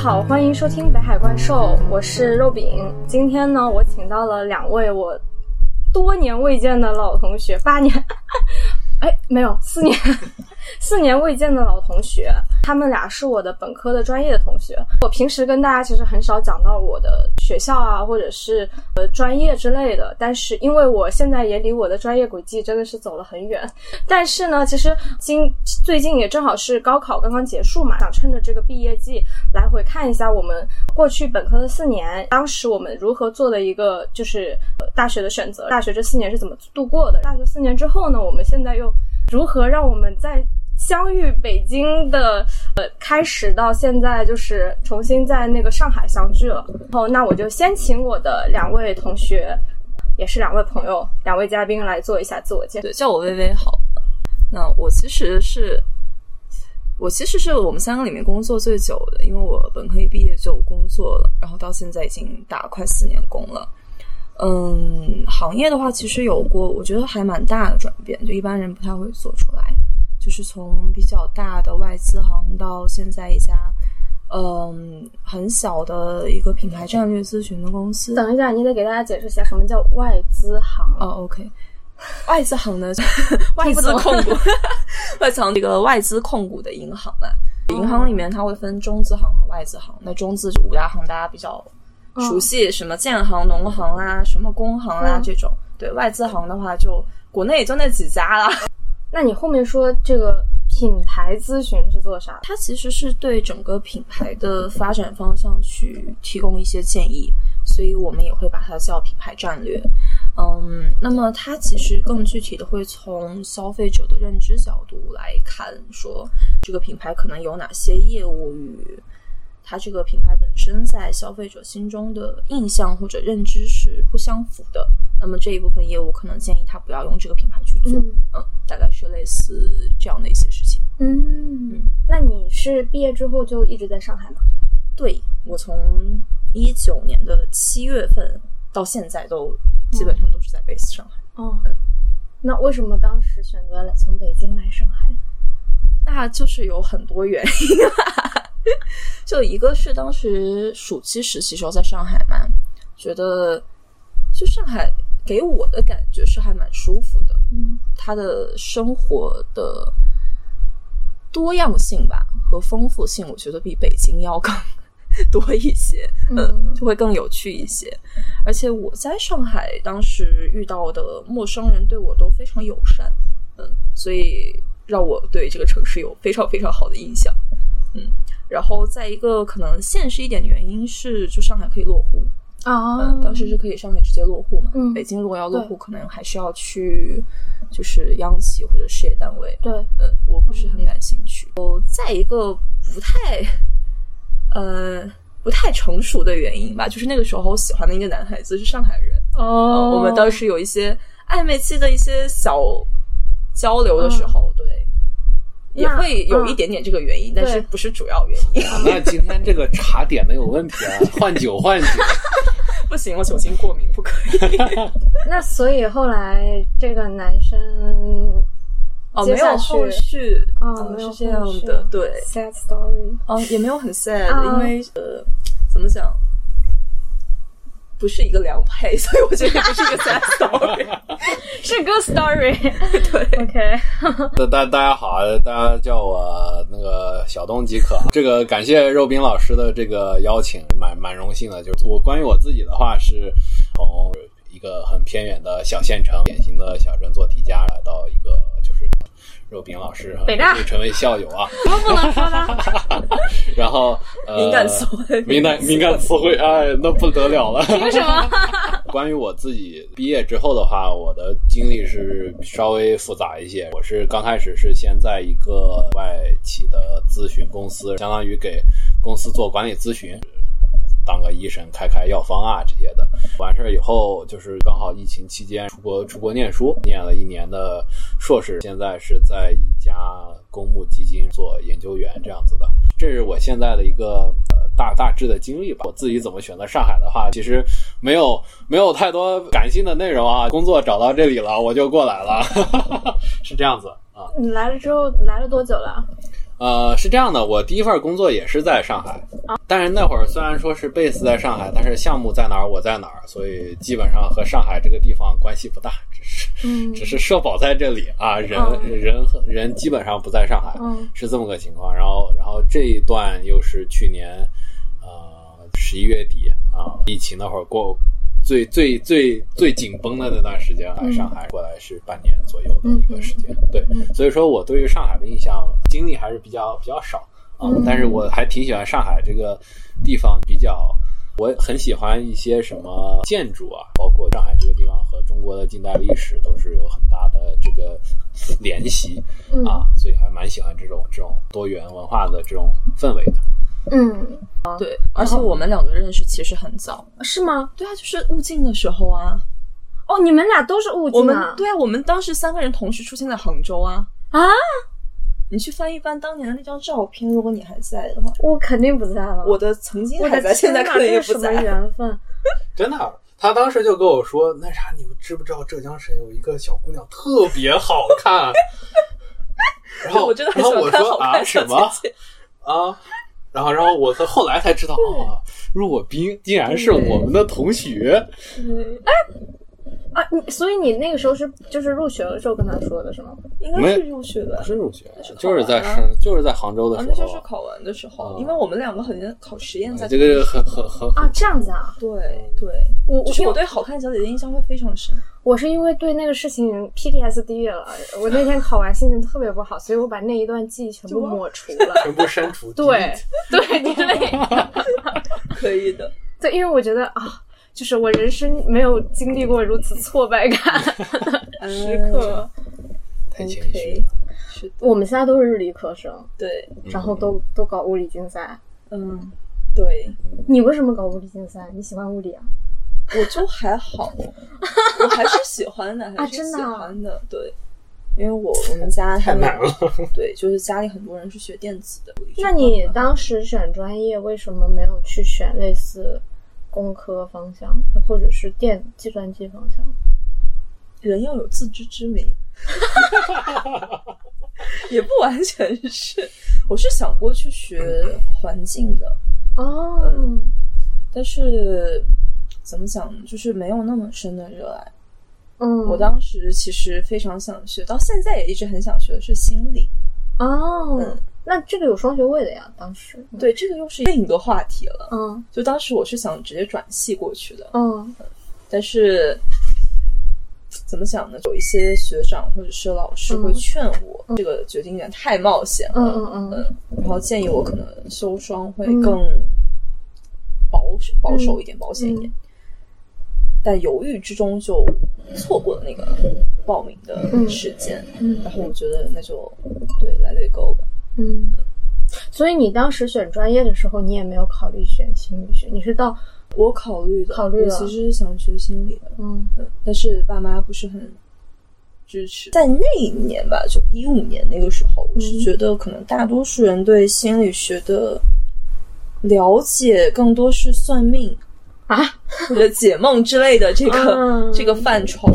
好，欢迎收听北海怪兽，我是肉饼。今天呢，我请到了两位我多年未见的老同学，八年，哎，没有四年。四年未见的老同学，他们俩是我的本科的专业的同学。我平时跟大家其实很少讲到我的学校啊，或者是呃专业之类的。但是因为我现在也离我的专业轨迹真的是走了很远。但是呢，其实今最近也正好是高考刚刚结束嘛，想趁着这个毕业季来回看一下我们过去本科的四年，当时我们如何做的一个就是呃大学的选择，大学这四年是怎么度过的？大学四年之后呢，我们现在又如何让我们在相遇北京的呃开始到现在就是重新在那个上海相聚了。然后那我就先请我的两位同学，也是两位朋友，两位嘉宾来做一下自我介绍。对，叫我微微好。那我其实是我其实是我们三个里面工作最久的，因为我本科一毕业就工作了，然后到现在已经打快四年工了。嗯，行业的话其实有过，我觉得还蛮大的转变，就一般人不太会做出来。就是从比较大的外资行到现在一家，嗯，很小的一个品牌战略咨询的公司。等一下，你得给大家解释一下什么叫外资行哦。OK，外资行呢，外资控股，外资行这个外资控股的银行嘛。银行里面它会分中资行和外资行。那中资就五大行，大家比较熟悉，什么建行、农行啦，什么工行啦这种。对外资行的话，就国内也就那几家了。那你后面说这个品牌咨询是做啥？它其实是对整个品牌的发展方向去提供一些建议，所以我们也会把它叫品牌战略。嗯，那么它其实更具体的会从消费者的认知角度来看，说这个品牌可能有哪些业务与它这个品牌本身在消费者心中的印象或者认知是不相符的。那么这一部分业务可能建议他不要用这个品牌去做，嗯，大概是类似这样的一些事情。嗯，那你是毕业之后就一直在上海吗？对，我从一九年的七月份到现在都基本上都是在 base 上海。哦，那为什么当时选择了从北京来上海？那就是有很多原因，就一个是当时暑期实习时候在上海嘛，觉得就上海。给我的感觉是还蛮舒服的，嗯，他的生活的多样性吧和丰富性，我觉得比北京要更 多一些，嗯，就会更有趣一些。而且我在上海当时遇到的陌生人对我都非常友善，嗯，所以让我对这个城市有非常非常好的印象，嗯。然后在一个可能现实一点的原因是，就上海可以落户。啊，当时是可以上海直接落户嘛？嗯，北京如果要落户，可能还是要去，就是央企或者事业单位。对，嗯，我不是很感兴趣。哦，再一个不太，呃，不太成熟的原因吧，就是那个时候我喜欢的一个男孩子是上海人。哦，我们当时有一些暧昧期的一些小交流的时候，对。也会有一点点这个原因，但是不是主要原因。那今天这个茶点的有问题啊！换酒换酒，不行，我酒精过敏，不可以。那所以后来这个男生哦，没有后续哦，是这样的，对，sad story 哦，也没有很 sad，因为呃，怎么讲？不是一个良配，所以我觉得不是一个 sad story，是 good story。对，OK。大大家好，大家叫我那个小东即可。这个感谢肉饼老师的这个邀请，蛮蛮荣幸的。就是我关于我自己的话，是从一个很偏远的小县城，典型的小镇做题家，来到一个。肉饼老师，北大成为校友啊？怎么不能说呢？然后，敏感词汇，敏感敏感词汇，哎，那不得了了。凭什么？关于我自己毕业之后的话，我的经历是稍微复杂一些。我是刚开始是先在一个外企的咨询公司，相当于给公司做管理咨询。当个医生，开开药方啊这些的，完事儿以后就是刚好疫情期间出国出国念书，念了一年的硕士，现在是在一家公募基金做研究员这样子的。这是我现在的一个呃大大致的经历吧。我自己怎么选择上海的话，其实没有没有太多感性的内容啊。工作找到这里了，我就过来了，是这样子啊。你来了之后来了多久了？呃，是这样的，我第一份工作也是在上海，但是那会儿虽然说是 base 在上海，但是项目在哪儿我在哪儿，所以基本上和上海这个地方关系不大，只是、嗯只是社保在这里啊，人、嗯人和人基本上不在上海，嗯是这么个情况。然后然后这一段又是去年呃十一月底啊，疫情那会儿过。最最最最紧绷的那段时间来上海过来是半年左右的一个时间，对，所以说我对于上海的印象经历还是比较比较少啊、嗯。但是我还挺喜欢上海这个地方，比较我很喜欢一些什么建筑啊，包括上海这个地方和中国的近代历史都是有很大的这个联系嗯。啊，所以还蛮喜欢这种这种多元文化的这种氛围的。嗯，对，而且我们两个认识其实很早。是吗？对啊，就是物镜的时候啊，哦，你们俩都是物我们？对啊，我们当时三个人同时出现在杭州啊。啊，你去翻一翻当年的那张照片，如果你还在的话，我肯定不在了。我的曾经我还在，现在天哪可能也这是什么不在。缘分？真的，他当时就跟我说：“那啥，你们知不知道浙江省有一个小姑娘特别好看？” 然后我真的很然喜欢看后我说啊好看小什么姐姐。啊？然后然后我后来才知道啊，入我兵竟然是我们的同学。哎啊，你所以你那个时候是就是入学的时候跟他说的是吗？应该是入学的不，是入学是，就是在完啊上，就是在杭州的啊，时候。那就是考完的时候，啊因为我们两个很像考实验在这个很很很啊，这样子啊，对对，我就是我对好看小姐姐印象会非常深。我是因为对那个事情 PTSD 了，我那天考完心情特别不好，所以我把那一段记忆全部抹除了。全部删除。对对，你类 可以的，对，因为我觉得啊，就是我人生没有经历过如此挫败感的时刻。太谦虚 OK 了。是，我们现在都是日理科生，对，然后都都搞物理竞赛。嗯，对，你为什么搞物理竞赛？你喜欢物理啊？我就还好，我还是喜欢的，还是喜真的啊欢的，对。因为我我们家太难了，对，就是家里很多人是学电子的。那你当时选专业为什么没有去选类似工科方向，或者是电计算机方向？人要有自知之明，也不完全是。我是想过去学环境的，哦，但是怎么讲呢，就是没有那么深的热爱。嗯，我当时其实非常想学，到现在也一直很想学的是心理。哦，嗯那这个有双学位的呀，当时。对，这个又是另一个话题了。嗯就当时我是想直接转系过去的，嗯但是怎么讲呢？有一些学长或者是老师会劝我，这个决定有点太冒险了，嗯嗯嗯然后建议我可能修双会更保守、保守一点、保险一点。但犹豫之中就错过了那个报名的时间，嗯然后我觉得那就对来对勾吧。嗯。所以你当时选专业的时候，你也没有考虑选心理学，你是到我考虑的，考虑了其实是想学心理的，嗯嗯，但是爸妈不是很支持。在那一年吧，就一五年那个时候，我是觉得可能大多数人对心理学的了解更多是算命啊 或者解梦之类的这个、嗯这个范畴，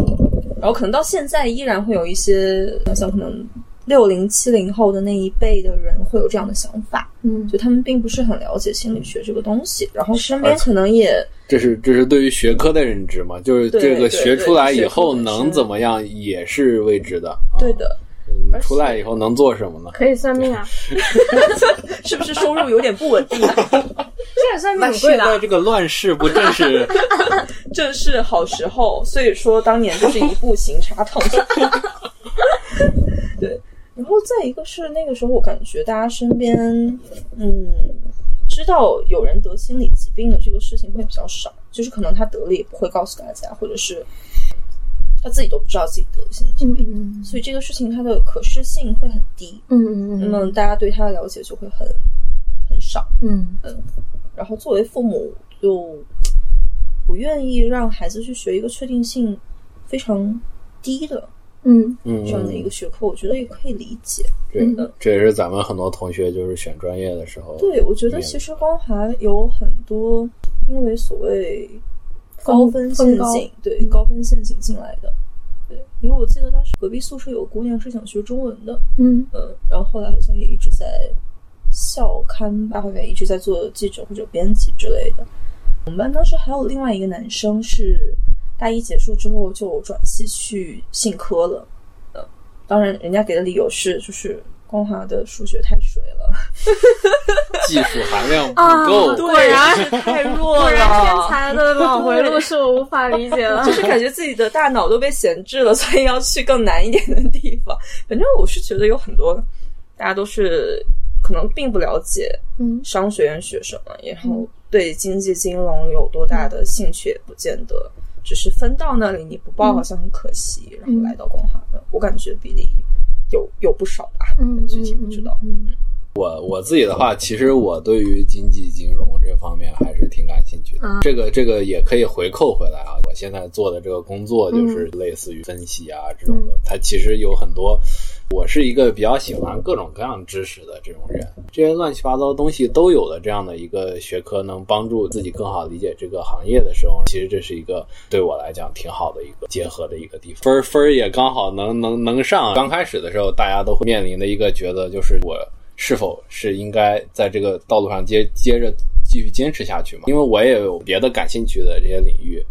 然后可能到现在依然会有一些像可能六零七零后的那一辈的人会有这样的想法，嗯就他们并不是很了解心理学这个东西，然后身边可能也。这是这是对于学科的认知嘛？就是这个学出来以后能怎么样也是未知的。啊，对的，嗯出来以后能做什么呢？可以算命啊，是不是收入有点不稳定？这也算命贵的啊。现在这个乱世不正是 正是好时候，所以说当年就是一步行茶烫手。对，然后再一个是那个时候，我感觉大家身边，嗯，知道有人得心理疾病的这个事情会比较少，就是可能他得了也不会告诉大家，或者是他自己都不知道自己得了心理疾病，嗯所以这个事情它的可视性会很低，嗯嗯嗯那么大家对他的了解就会很很少。嗯嗯然后作为父母就不愿意让孩子去学一个确定性非常低的嗯嗯这样的一个学科，我觉得也可以理解。对，这也是咱们很多同学就是选专业的时候，对，我觉得其实光华有很多因为所谓高分陷阱，对高分陷阱进来的。对，因为我记得当时隔壁宿舍有个姑娘是想学中文的，嗯嗯，然后后来好像也一直在校刊吧，后面一直在做记者或者编辑之类的。我们班当时还有另外一个男生是大一结束之后就转系去信科了，呃，当然人家给的理由是就是光华的数学太水了，技术含量不啊够。果然太弱果然天。才的脑回路是我无法理解的。就是感觉自己的大脑都被闲置了，所以要去更难一点的地方。反正我是觉得有很多大家都是可能并不了解嗯商学院学什么，然后对经济金融有多大的兴趣也不见得，只是分到那里你不报好像很可惜，然后来到光华的，我感觉比例有有不少吧，嗯，具体不知道。嗯嗯我我自己的话，其实我对于经济金融这方面还是挺感兴趣的。啊这个这个也可以回扣回来啊。我现在做的这个工作就是类似于分析啊、这种的，它其实有很多。我是一个比较喜欢各种各样知识的这种人，这些乱七八糟的东西都有的这样的一个学科，能帮助自己更好理解这个行业的时候，其实这是一个对我来讲挺好的一个结合的一个地方。分儿分儿也刚好能能能上。刚开始的时候，大家都会面临的一个抉择就是我。是否是应该在这个道路上接接着继续坚持下去嘛？因为我也有别的感兴趣的这些领域，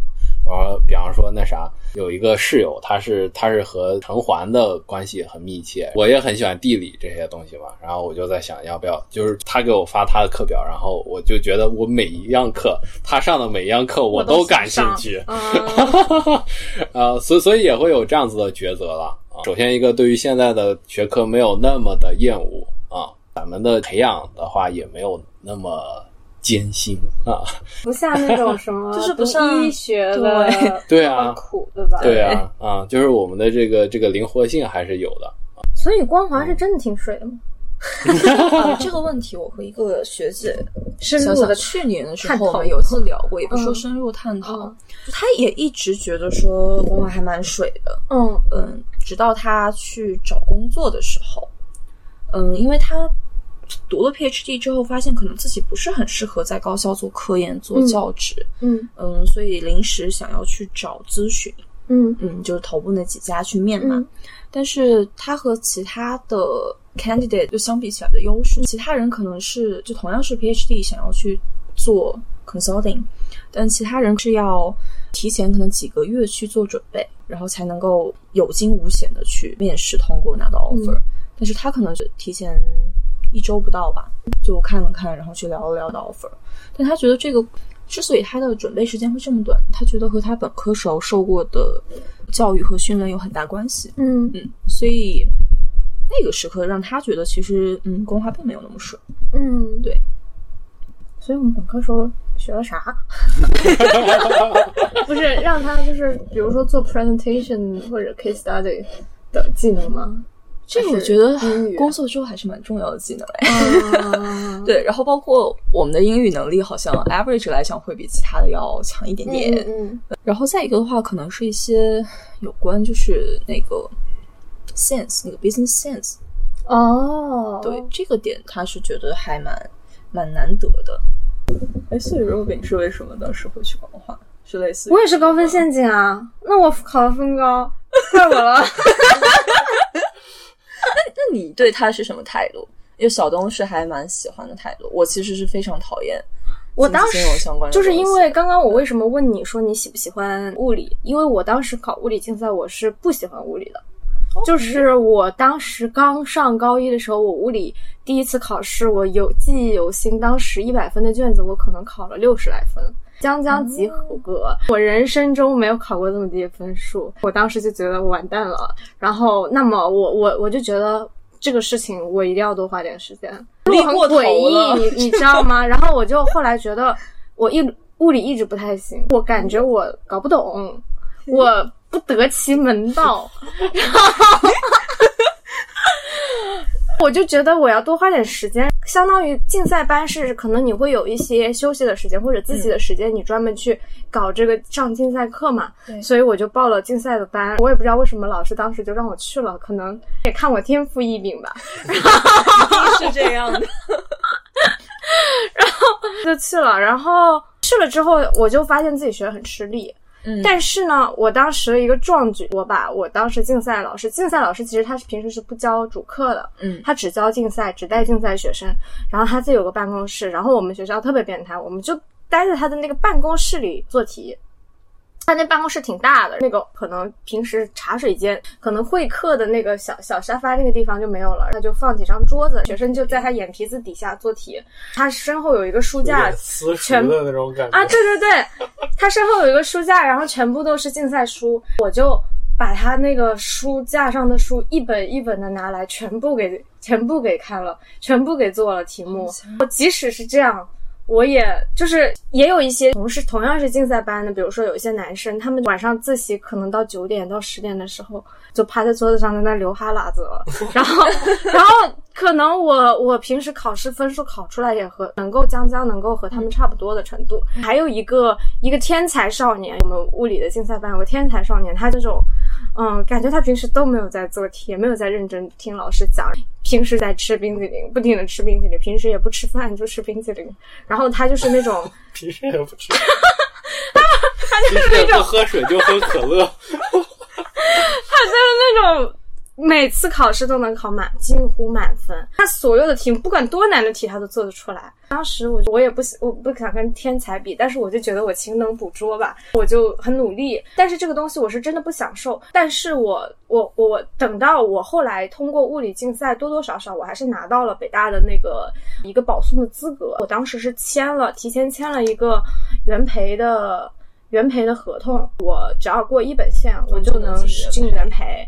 呃，比方说那啥，有一个室友，他是他是和陈环的关系很密切，我也很喜欢地理这些东西嘛，然后我就在想要不要，就是他给我发他的课表，然后我就觉得我每一样课他上的每一样课我都感兴趣，啊，呃，所以所以也会有这样子的抉择了啊。首先一个对于现在的学科没有那么的厌恶啊，咱们的培养的话也没有那么艰辛啊。不像那种什么，就是不像医学的对 啊苦，对吧？对啊，啊，就是我们的这个这个灵活性还是有的。所以光华是真的挺水的吗？啊 这个问题我和一个学姐深入的去年的时候我们有次聊过，也不说嗯深入探讨，嗯就他也一直觉得说光华还蛮水的，嗯嗯，直到她去找工作的时候，嗯，因为他读了 PhD 之后，发现可能自己不是很适合在高校做科研、做嗯教职，嗯。嗯，所以临时想要去找咨询，嗯。嗯，就是头部那几家去面嘛。嗯。但是他和其他的 candidate 就相比起来的优势，其他人可能是就同样是 PhD 想要去做 consulting，但其他人是要提前可能几个月去做准备，然后才能够有惊无险的去面试通过拿到 offer、但是他可能是提前一周不到吧，就看了看，然后去聊了聊的 offer。但他觉得这个之所以他的准备时间会这么短，他觉得和他本科时候受过的教育和训练有很大关系。嗯嗯，所以那个时刻让他觉得其实嗯，公华并没有那么顺。嗯，对。所以我们本科时候学了啥？不是让他就是比如说做 presentation 或者 case study 的技能吗？这个我觉得工作之后还是蛮重要的技能哎。啊，对，然后包括我们的英语能力，好像 average 来讲会比其他的要强一点点。嗯然后再一个的话，可能是一些有关就是那个 sense，那个 business sense。嗯，哦，对，这个点他是觉得还蛮蛮难得的。哎，所以肉饼是为什么当时会去光华？是类似于我也是高分陷阱啊，那我考的分高，怪我了。那你对他是什么态度？因为小东是还蛮喜欢的态度，我其实是非常讨厌我当经济金融相关就是因为刚刚我为什么问你说你喜不喜欢物理？因为我当时考物理竞赛，我是不喜欢物理的。就是我当时刚上高一的时候，我物理第一次考试，我有记忆犹新。当时一百分的卷子，我可能考了六十来分，将将及合格。我人生中没有考过这么低的分数，我当时就觉得我完蛋了。然后，那么我我我就觉得这个事情我一定要多花点时间。路很诡了异，你 你知道吗？然后我就后来觉得我一物理一直不太行，我感觉我搞不懂，我不得其门道，然 后我就觉得我要多花点时间，相当于竞赛班是可能你会有一些休息的时间或者自己的时间，你专门去搞这个上竞赛课嘛。对所以我就报了竞赛的班，我也不知道为什么老师当时就让我去了，可能也看我天赋异禀吧。是这样的。然后就去了，然后去了之后，我就发现自己学的很吃力，嗯但是呢，我当时的一个壮举，我把我当时竞赛老师，竞赛老师其实他是平时是不教主课的，嗯他只教竞赛，只带竞赛学生，然后他自己有个办公室，然后我们学校特别变态，我们就待在他的那个办公室里做题。他那办公室挺大的，那个可能平时茶水间，可能会客的那个小小沙发那个地方就没有了，他就放几张桌子，学生就在他眼皮子底下做题。他身后有一个书架全的那种感觉啊，对对对，他身后有一个书架，然后全部都是竞赛书，我就把他那个书架上的书一本一本的拿来，全部给全部给看了，全部给做了题目。我即使是这样。我也就是也有一些同事同样是竞赛班的，比如说有一些男生，他们晚上自习可能到九点到十点的时候，就趴在桌子上在那流哈喇子了，然后 然后可能我我平时考试分数考出来也和能够将将能够和他们差不多的程度。还有一个一个天才少年，我们物理的竞赛班有个天才少年，他这种，嗯，感觉他平时都没有在做题，也没有在认真听老师讲，平时在吃冰淇淋，不停的吃冰淇淋，平时也不吃饭就吃冰淇淋，然后他就是那种。平时也不吃，他就是那种不喝水，就喝可乐。他就是那种每次考试都能考满，近乎满分。他所有的题目，不管多难的题，他都做得出来。当时我我也不我不想跟天才比，但是我就觉得我勤能补拙吧，我就很努力。但是这个东西我是真的不享受。但是我我我等到我后来通过物理竞赛，多多少少我还是拿到了北大的那个一个保送的资格。我当时是签了，提前签了一个原培的。原培的合同，我只要过一本线，我就能进原培。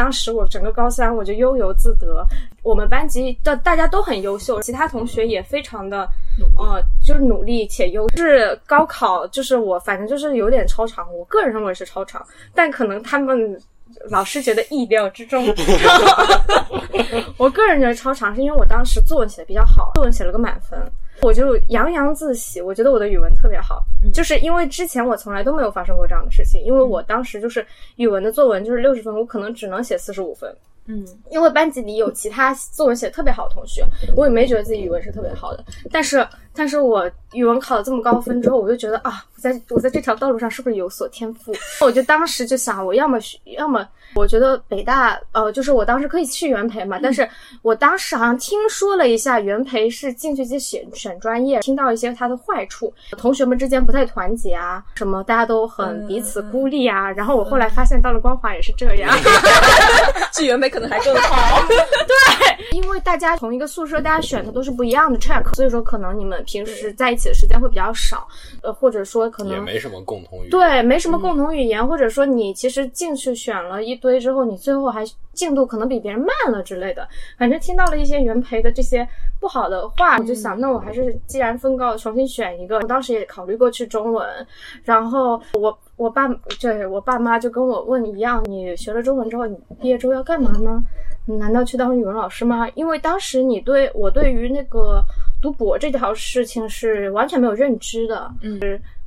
当时我整个高三我就悠游自得，我们班级的大家都很优秀，其他同学也非常的，呃，就是努力且优。是高考，就是我反正就是有点超常，我个人认为是超常，但可能他们老师觉得意料之中。我个人觉得超常，是因为我当时作文写的比较好，作文写了个满分。我就洋洋自喜，我觉得我的语文特别好，就是因为之前我从来都没有发生过这样的事情，因为我当时就是语文的作文就是六十分，我可能只能写四十五分，嗯，因为班级里有其他作文写特别好的同学，我也没觉得自己语文是特别好的，但是但是我语文考了这么高分之后，我就觉得啊，我在我在这条道路上是不是有所天赋？我就当时就想，我要么要么。我觉得北大，呃，就是我当时可以去元培嘛，但是我当时好像听说了一下，元培是进去去选选专业，听到一些它的坏处，同学们之间不太团结啊，什么大家都很彼此孤立啊。然后我后来发现，到了光华也是这样，去元培可能还更好。对，因为大家同一个宿舍，大家选的都是不一样的 track，所以说可能你们平时在一起的时间会比较少，呃，或者说可能也没什么共同语言。对，没什么共同语言，或者说你其实进去选了一。堆之后，你最后还进度可能比别人慢了之类的。反正听到了一些原培的这些不好的话，我就想，那我还是既然分高，重新选一个。我当时也考虑过去中文，然后我我爸对我爸妈就跟我问一样，你学了中文之后，你毕业之后要干嘛呢？难道去当语文老师吗？因为当时你对我对于那个读博这条事情是完全没有认知的，嗯，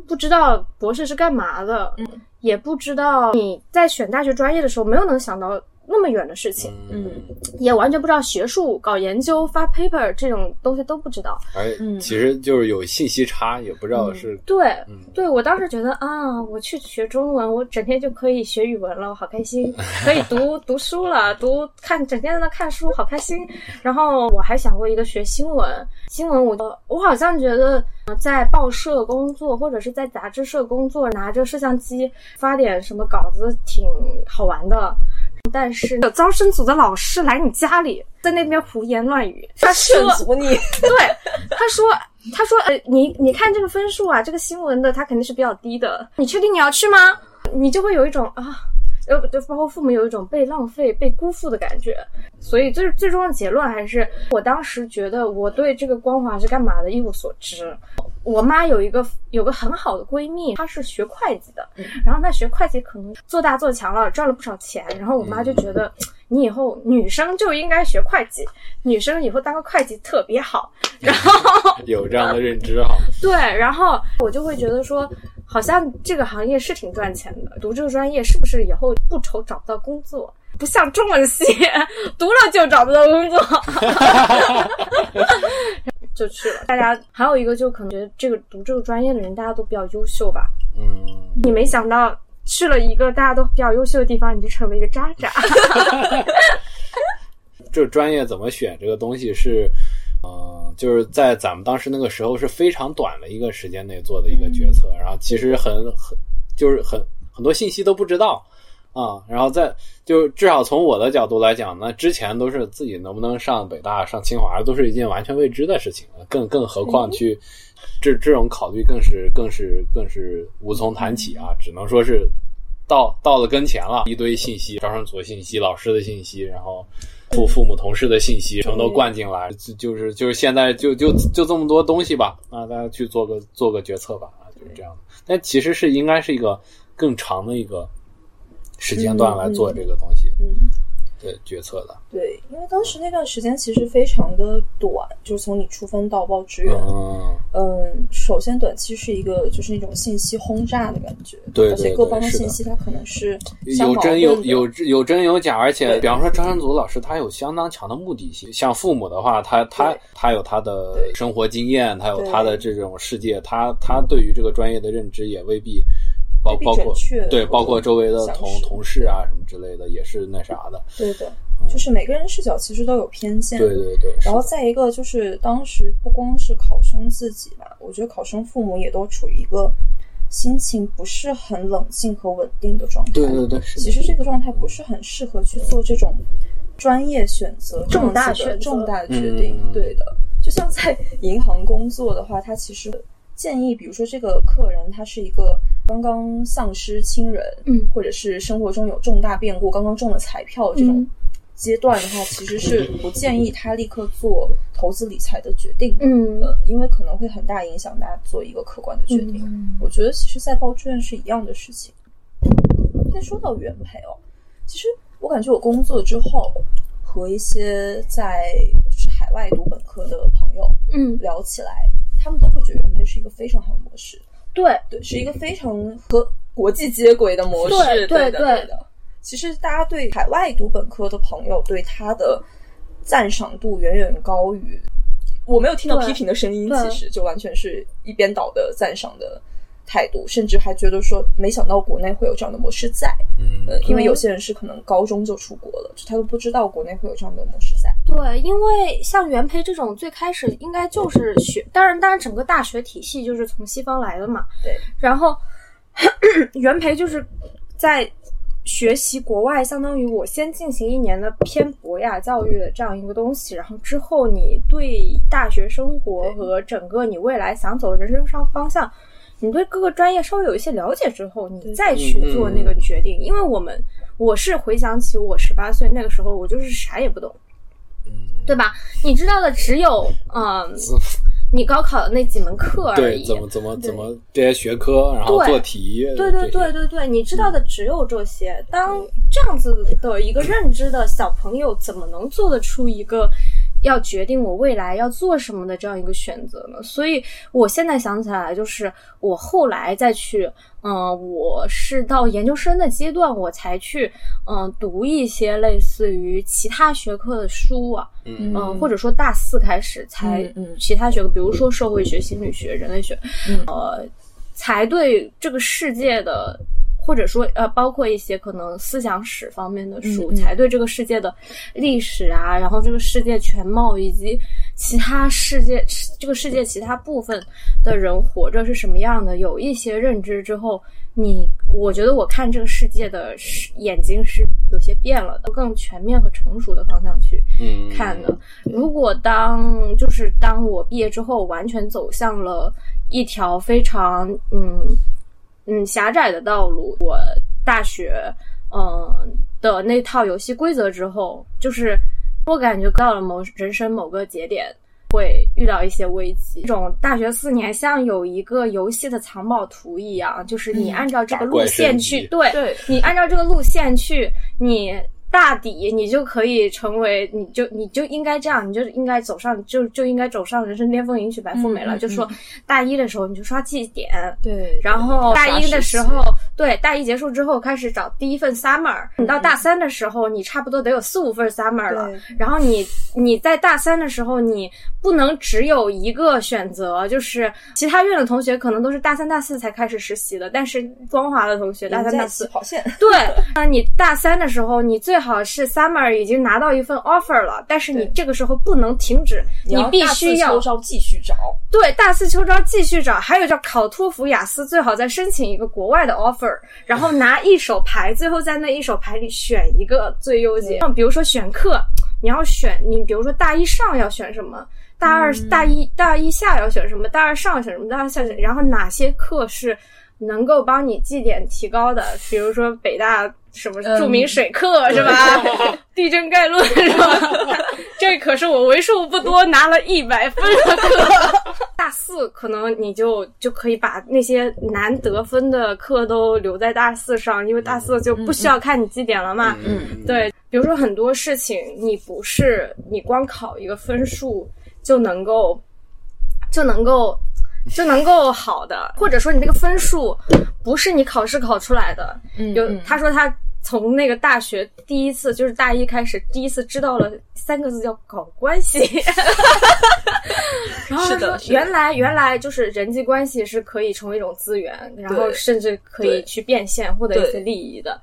不知道博士是干嘛的，嗯。也不知道你在选大学专业的时候，没有能想到那么远的事情，嗯，也完全不知道学术、搞研究、发 paper 这种东西都不知道。而其实就是有信息差，也不知道是对，嗯对我当时觉得啊，我去学中文，我整天就可以学语文了，我好开心，可以读读书了，读看整天在那看书，好开心。然后我还想过一个学新闻，新闻我我好像觉得。在报社工作或者是在杂志社工作，拿着摄像机发点什么稿子挺好玩的。但是有招生组的老师来你家里，在那边胡言乱语，他说阻你，对，他说他说呃，你你看这个分数啊，这个新闻的他肯定是比较低的，你确定你要去吗？你就会有一种啊。呃，就包括父母有一种被浪费、被辜负的感觉，所以最最终的结论还是，我当时觉得我对这个光华是干嘛的一无所知。我妈有一个有个很好的闺蜜，她是学会计的，然后她学会计可能做大做强了，赚了不少钱，然后我妈就觉得 你以后女生就应该学会计，女生以后当个会计特别好，然后有这样的认知哈。对，然后我就会觉得说。好像这个行业是挺赚钱的，读这个专业是不是以后不愁找不到工作？不像中文系，读了就找不到工作，就去了。大家还有一个就可能觉得这个读这个专业的人大家都比较优秀吧，嗯，你没想到去了一个大家都比较优秀的地方，你就成了一个渣渣。这专业怎么选这个东西是，嗯、就是在咱们当时那个时候是非常短的一个时间内做的一个决策，然后其实很很就是很很多信息都不知道啊、然后在就至少从我的角度来讲，呢之前都是自己能不能上北大、上清华都是一件完全未知的事情，更更何况去这这种考虑更是更是更是无从谈起啊，只能说是到到了跟前了，一堆信息，招生组的信息、老师的信息，然后父父母、同事的信息，全都灌进来，就就是就是现在就就就这么多东西吧，啊，大家去做个做个决策吧，啊，就是这样的。但其实是应该是一个更长的一个时间段来做这个东西。嗯，的决策的。对，因为当时那段时间其实非常的短，就是从你出分到报志愿，嗯，嗯，首先短期是一个就是那种信息轰炸的感觉，对对而且各方的对是的信息它可能是相有真有有有真有假，而且比方说张山组老师他有相当强的目的性，像父母的话，他他他有他的生活经验，他有他的这种世界，他他对于这个专业的认知也未必包包括对，包括周围的同同事啊什么之类的，也是那啥的。对的，就是每个人视角其实都有偏见，对对对，然后再一个就是当时不光是考生自己吧，我觉得考生父母也都处于一个心情不是很冷静和稳定的状态。对对对，是其实这个状态不是很适合去做这种专业选择重大的选重大的决定。嗯对的，就像在银行工作的话，他其实建议，比如说这个客人他是一个刚刚丧失亲人，嗯或者是生活中有重大变故，刚刚中了彩票这种嗯阶段的话，其实是不建议他立刻做投资理财的决定的。嗯呃，因为可能会很大影响大家做一个客观的决定。嗯我觉得其实，在报志愿是一样的事情。但说到原配哦，其实我感觉我工作之后，和一些在就是海外读本科的朋友嗯，聊起来，他们都会觉得原配是一个非常好的模式，对，对，是一个非常和国际接轨的模式，对对的，对对的。其实大家对海外读本科的朋友对他的赞赏度远远高于，我没有听到批评的声音，其实就完全是一边倒的赞赏的态度，甚至还觉得说没想到国内会有这样的模式在，嗯呃，因为有些人是可能高中就出国了，就他都不知道国内会有这样的模式在。对，因为像元培这种，最开始应该就是学，当然，当然，整个大学体系就是从西方来的嘛。对。然后 元培就是在学习国外，相当于我先进行一年的偏博雅教育的这样一个东西，然后之后你对大学生活和整个你未来想走的人生上方向。你对各个专业稍微有一些了解之后，你再去做那个决定。因为我们，我是回想起我十八岁那个时候，我就是啥也不懂，嗯对吧？你知道的只有嗯，你高考的那几门课而对，已。怎么怎么怎么这些学科，然后做题，对对对对对，你知道的只有这些。当这样子的一个认知的小朋友，怎么能做得出一个要决定我未来要做什么的这样一个选择呢？所以我现在想起来，就是我后来再去，嗯、我是到研究生的阶段，我才去，嗯、读一些类似于其他学科的书啊，嗯嗯、或者说大四开始才其他学科，比如说社会学、心理学、人类学，嗯呃，才对这个世界的，或者说呃，包括一些可能思想史方面的书，嗯嗯才对这个世界的历史啊，然后这个世界全貌以及其他世界这个世界其他部分的人活着是什么样的，有一些认知之后，你我觉得我看这个世界的视眼睛是有些变了的，更全面和成熟的方向去嗯看的。如果当就是当我毕业之后，完全走向了一条非常嗯嗯狭窄的道路，我大学嗯的那套游戏规则之后，就是我感觉到了某人生某个节点。会遇到一些危机，这种大学四年像有一个游戏的藏宝图一样，就是你嗯按照这个路线去，对对你按照这个路线去，你大底，你就可以成为，你就你就应该这样，你就应该走上，就就应该走上人生巅峰，迎娶白富美了。就说大一的时候你就刷绩点，对，然后大一的时候，对大一结束之后开始找第一份 summer，你到大三的时候，你差不多得有四五份 summer 了。然后你你在大三的时候，你不能只有一个选择，就是其他院的同学可能都是大三大四才开始实习的，但是光华的同学大三大四跑线，对，那你大三的时候，你最好是 summer 已经拿到一份 offer 了，但是你这个时候不能停止，你必要大四须要秋招继续找。对大四秋招继续找，还有叫考托福、雅思，最好再申请一个国外的 offer，然后拿一手牌，最后在那一手牌里选一个最优解。比如说选课，你要选你，比如说大一上要选什么。大二、大一、大一下要选什么？大二上选什么？大二下选，然后哪些课是能够帮你绩点提高的？比如说北大什么著名水课、是吧？地震概论是吧？这可是我为数不多拿了一百分的课。大四可能你就就可以把那些难得分的课都留在大四上，因为大四就不需要看你绩点了嘛。嗯，对，比如说很多事情，你不是你光考一个分数就能够就能够就能够好的，或者说你那个分数不是你考试考出来的。有嗯有他说他从那个大学第一次就是大一开始第一次知道了三个字叫搞关系。然后他说原来原来就是人际关系是可以成为一种资源，然后甚至可以去变现获得一些利益的。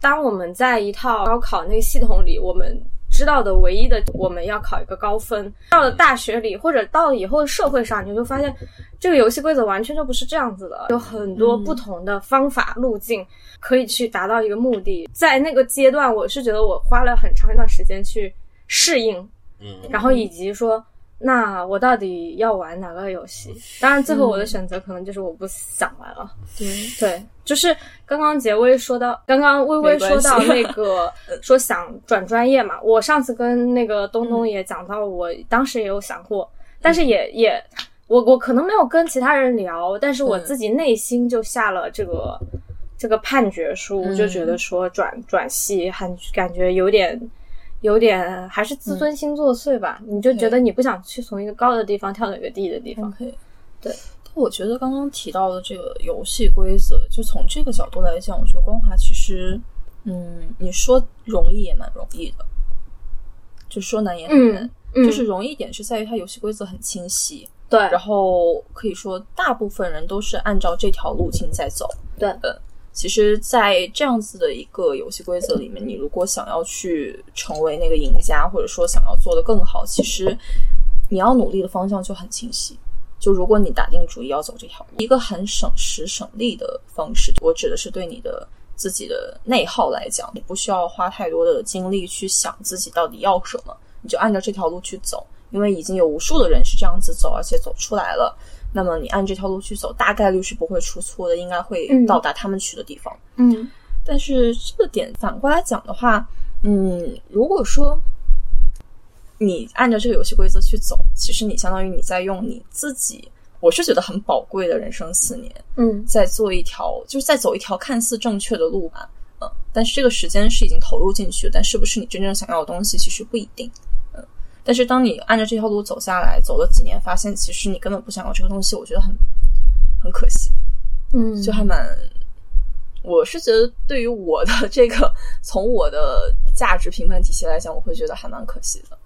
当我们在一套高考那个系统里，我们知道的唯一的，我们要考一个高分。到了大学里，或者到了以后的社会上，你就发现这个游戏规则完全就不是这样子的，有很多不同的方法路径可以去达到一个目的。在那个阶段，我是觉得我花了很长一段时间去适应，嗯，然后以及说。那我到底要玩哪个游戏？当然，最后我的选择可能就是我不想玩了。对，对，就是刚刚杰威说到，刚刚微微说到那个 说想转专业嘛，我上次跟那个东东也讲到，我当时也有想过，但是也也我我可能没有跟其他人聊，但是我嗯自己内心就下了这个这个判决书，嗯就觉得说转转系很感觉有点。有点还是自尊心作祟吧，你就觉得你不想去从一个高的地方跳到一个低的地方。对。但我觉得刚刚提到的这个游戏规则，就从这个角度来讲，我觉得光华其实，嗯，你说容易也蛮容易的，就说难也很难。嗯，就是容易点是在于它游戏规则很清晰，对，然后可以说大部分人都是按照这条路径在走。对呃，其实，在这样子的一个游戏规则里面，你如果想要去成为那个赢家，或者说想要做得更好，其实你要努力的方向就很清晰。就如果你打定主意要走这条路，一个很省时省力的方式，我指的是对你的自己的内耗来讲，你不需要花太多的精力去想自己到底要什么，你就按照这条路去走，因为已经有无数的人是这样子走，而且走出来了。那么你按这条路去走，大概率是不会出错的，应该会嗯到达他们去的地方。嗯但是这个点反过来讲的话，嗯，如果说你按照这个游戏规则去走，其实你相当于你在用你自己，我是觉得很宝贵的人生四年，嗯在做一条，就是在走一条看似正确的路吧。嗯，但是这个时间是已经投入进去，但是不是你真正想要的东西，其实不一定。嗯，但是当你按照这条路走下来，走了几年，发现其实你根本不想要这个东西，我觉得很很可惜。嗯，就还蛮，我是觉得对于我的这个从我的价值评判体系来讲，我会觉得还蛮可惜的。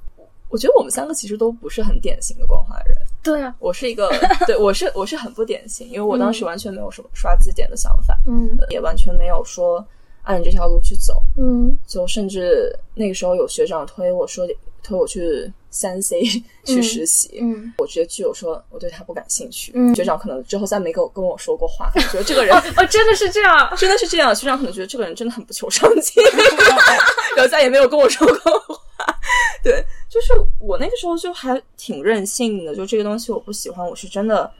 我觉得我们三个其实都不是很典型的光华人。对啊，我是一个，对我是我是很不典型，因为我当时完全没有什么刷字典的想法，嗯也完全没有说按这条路去走，嗯就甚至那个时候有学长推我说推我去三 C 去实习，嗯我直接拒，我说我对他不感兴趣。嗯学长可能之后再没跟我跟我说过话，觉得这个人哦，真的是这样，真的是这样，学长可能觉得这个人真的很不求上进，然后再也没有跟我说过话。对，就是我那个时候就还挺任性的，就这个东西我不喜欢，我是真的，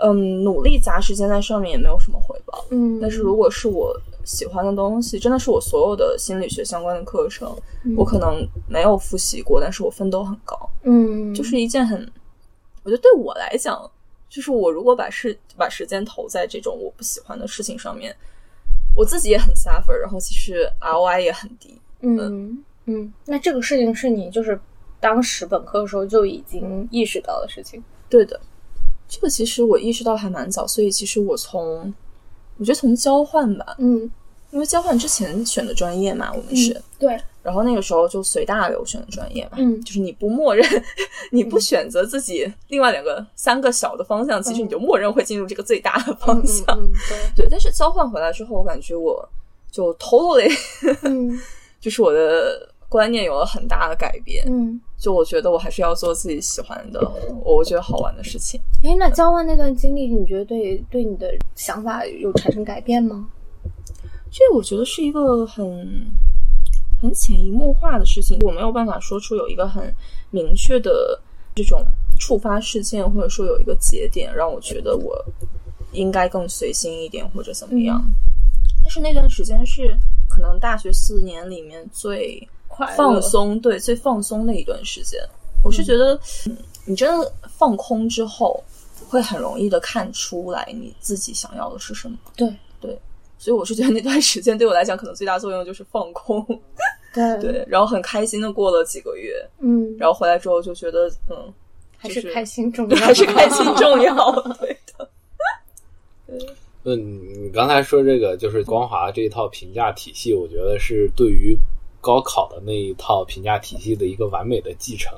嗯，努力砸时间在上面也没有什么回报。嗯，但是如果是我喜欢的东西，真的是我所有的心理学相关的课程，我可能没有复习过，但是我分都很高，嗯，就是一件很，我觉得对我来讲，就是我如果把事把时间投在这种我不喜欢的事情上面，我自己也很 suffer，然后其实 ROI 也很低。嗯。嗯，那这个事情是你就是当时本科的时候就已经意识到的事情。对的，这个其实我意识到还蛮早，所以其实我从我觉得从交换吧，嗯，因为交换之前选的专业嘛，我们是，对，然后那个时候就随大流选的专业嘛，嗯就是你不默认，你不选择自己另外两个、三个小的方向，其实你就默认会进入这个最大的方向。嗯 对，但是交换回来之后，我感觉我就 totally 就是我的观念有了很大的改变。嗯。就我觉得我还是要做自己喜欢的，我觉得好玩的事情。哎，那交换那段经历，你觉得对对你的想法有产生改变吗？这个我觉得是一个很很潜移默化的事情，我没有办法说出有一个很明确的这种触发事件，或者说有一个节点让我觉得我应该更随心一点或者怎么样。但是那段时间是可能大学四年里面最快乐。放松，对最放松的一段时间。我是觉得，嗯你真的放空之后，会很容易的看出来你自己想要的是什么。对。对，所以我是觉得那段时间对我来讲，可能最大作用就是放空，对。对，然后很开心的过了几个月，嗯，然后回来之后就觉得，嗯，还就是开心重对，要，还是开心重要，对的，对。嗯你刚才说这个就是光华这一套评价体系，我觉得是对于高考的那一套评价体系的一个完美的继承，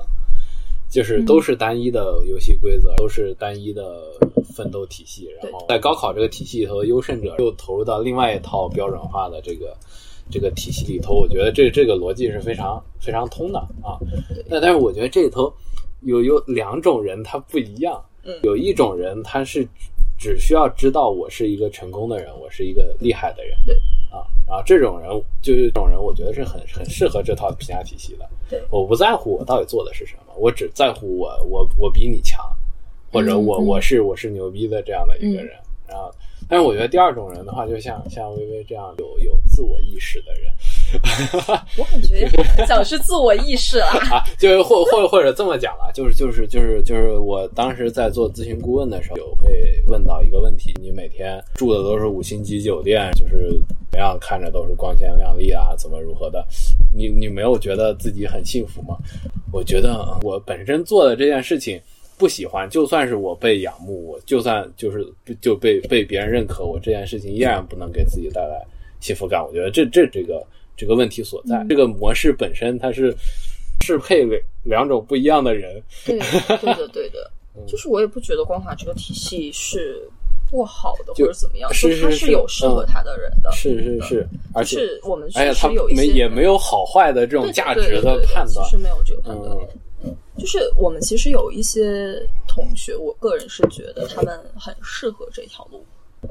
就是都是单一的游戏规则，都是单一的奋斗体系，然后在高考这个体系里头，优胜者又投入到另外一套标准化的这个这个体系里头，我觉得这这个逻辑是非常非常通的啊。那但是我觉得这里头有有两种人他不一样，嗯。有一种人他是只需要知道我是一个成功的人，我是一个厉害的人，对啊，然后这种人就是这种人，我觉得是很很适合这套评价体系的。对我不在乎我到底做的是什么，我只在乎我我我比你强，或者我、我是我是牛逼的这样的一个嗯人。然后，但是我觉得第二种人的话，就像像微微这样有有自我意识的人，我感觉讲是自我意识了，啊，就是或或或者这么讲吧，就是就是就是就是我当时在做咨询顾问的时候，有被问到一个问题：你每天住的都是五星级酒店，就是怎么样看着都是光鲜亮丽啊，怎么如何的？你你没有觉得自己很幸福吗？我觉得我本身做的这件事情不喜欢，就算是我被仰慕，我就算就是就被被别人认可，我这件事情依然不能给自己带来幸福感。我觉得这这这个 这个问题所在，这个模式本身它是适配两两种不一样的人。对对的 对的，就是我也不觉得光华这个体系是不好的或者怎么样，是就它是是有适合它的人的，是是是，而且是我们而且它确实有一些没也没有好坏的这种价值的判断其。实没有这个判断。嗯，就是我们其实有一些同学，我个人是觉得他们很适合这条路。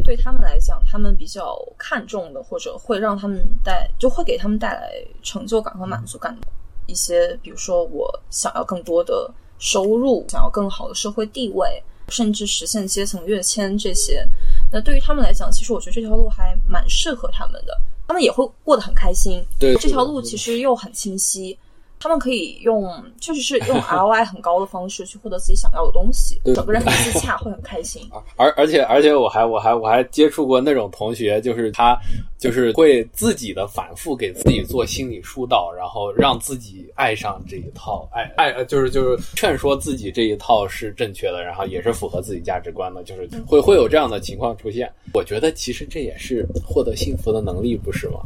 对他们来讲，他们比较看重的，或者会让他们带，就会给他们带来成就感和满足感的一些，比如说我想要更多的收入，想要更好的社会地位，甚至实现阶层跃迁这些。那对于他们来讲，其实我觉得这条路还蛮适合他们的，他们也会过得很开心。对这条路其实又很清晰，他们可以用 确实是用 ROI 很高的方式去获得自己想要的东西，对整个人很自洽，会很开心。而而且而且我还我还我还接触过那种同学，就是他就是会自己的反复给自己做心理疏导，然后让自己爱上这一套，爱爱呃就是就是劝说自己这一套是正确的，然后也是符合自己价值观的，就是会会有这样的情况出现。我觉得其实这也是获得幸福的能力，不是吗？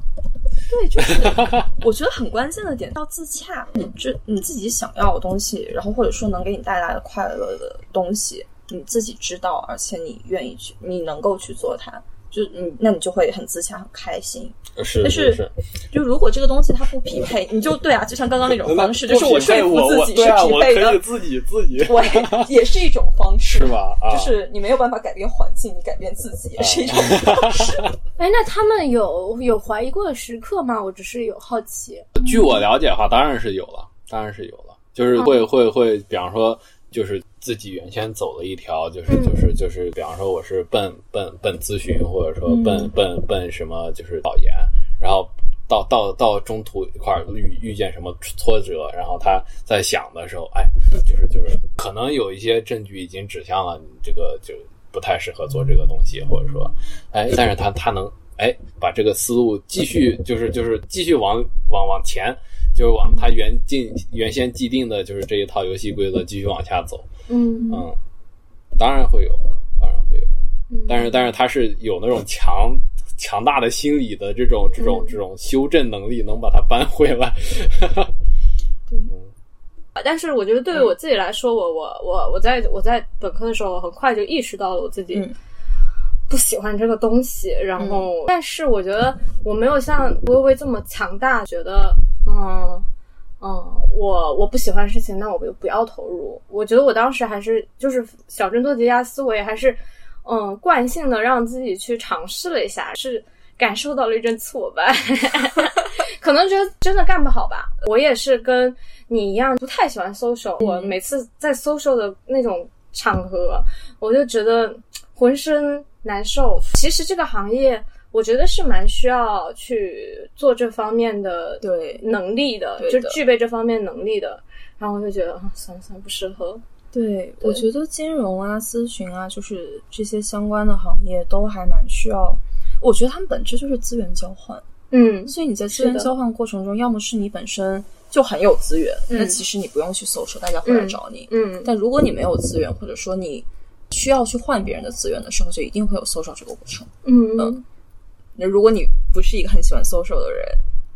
对，就是。我觉得很关键的点要自洽，你这你自己想要的东西，然后或者说能给你带来的快乐的东西，你自己知道，而且你愿意去，你能够去做它，就你那你就会很自洽，很开心。是但是是，就如果这个东西它不匹配，你就对啊，就像刚刚那种方式，就是我说服自己是匹配的自己自己对，也是一种方式，是吧？啊，就是你没有办法改变环境，你改变自己也是一种方式。哎，那他们有有怀疑过的时刻吗？我只是有好奇。据我了解的话，当然是有了，当然是有了，就是会会会，比方说，就是自己原先走了一条，就是嗯就是就是，比方说我是奔奔奔咨询，或者说嗯奔奔奔什么，就是导研，然后到到到中途一块儿遇遇见什么挫折，然后他在想的时候，哎，就是就是可能有一些证据已经指向了你这个就不太适合做这个东西，或者说，哎，但是他他能。哎，把这个思路继续 就是就是继续往往往前，就是往他原进原先既定的就是这一套游戏规则继续往下走。嗯。嗯，当然会有，当然会有，嗯。但是但是他是有那种强强大的心理的这种这种嗯这种修正能力，能把它扳回来。但是我觉得对于我自己来说，我我我我在我在本科的时候，很快就意识到了我自己嗯。不喜欢这个东西。然后，但是我觉得我没有像微微这么强大，觉得嗯嗯，我我不喜欢的事情，那我就不要投入。我觉得我当时还是就是小镇做题家思维，还是嗯惯性的让自己去尝试了一下，是感受到了一阵挫败。可能觉得真的干不好吧。我也是跟你一样，不太喜欢 social。我每次在 social 的那种场合，我就觉得浑身难受。其实这个行业，我觉得是蛮需要去做这方面的对能力的，就具备这方面能力的。然后我就觉得，啊算了算了，不适合。对，我觉得金融啊、咨询啊，就是这些相关的行业都还蛮需要。我觉得他们本质就是资源交换，嗯所以你在资源交换过程中，要么是你本身就很有资源，嗯那其实你不用去搜索，大家会来找你。嗯但如果你没有资源，或者说你需要去换别人的资源的时候，就一定会有搜索这个过程。嗯嗯那如果你不是一个很喜欢 social 的人，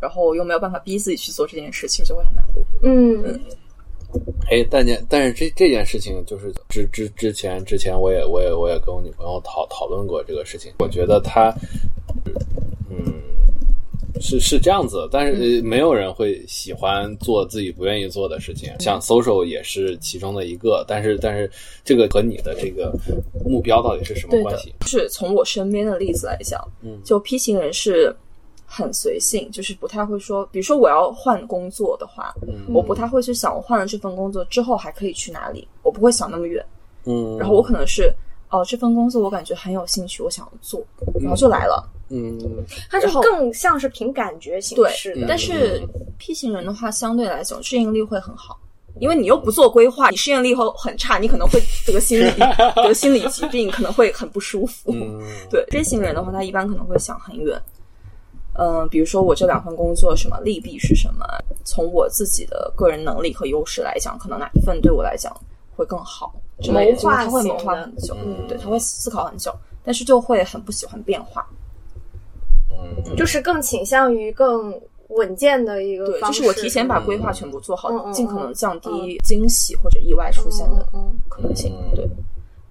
然后又没有办法逼自己去做这件事，其实就会很难过。嗯哎，但件但是这这件事情就是之之之前之前我也我也我也跟我女朋友讨讨论过这个事情，我觉得她，嗯，是是这样子，但是、呃没有人会喜欢做自己不愿意做的事情，像 social 也是其中的一个，但是但是这个和你的这个目标到底是什么关系？，就是从我身边的例子来讲，嗯就 P 型人是很随性，就是不太会说，比如说我要换工作的话，嗯我不太会去想我换了这份工作之后还可以去哪里，我不会想那么远。嗯，然后我可能是哦、这份工作我感觉很有兴趣，我想要做，然后就来了。嗯它就更像是凭感觉形对式的。但是 P 型人的话，相对来讲适应力会很好。因为你又不做规划，你适应力会很差，你可能会得心理得 心理疾病，可能会很不舒服。嗯对 J 型人的话，他一般可能会想很远。嗯、比如说我这两份工作什么利弊是什么？从我自己的个人能力和优势来讲，可能哪一份对我来讲会更好之类的，谋划他会谋划很久，嗯对，他会思考很久，但是就会很不喜欢变化。嗯就是更倾向于更稳健的一个，方式。就是我提前把规划全部做好，尽可能降低惊喜或者意外出现的可能性。嗯对，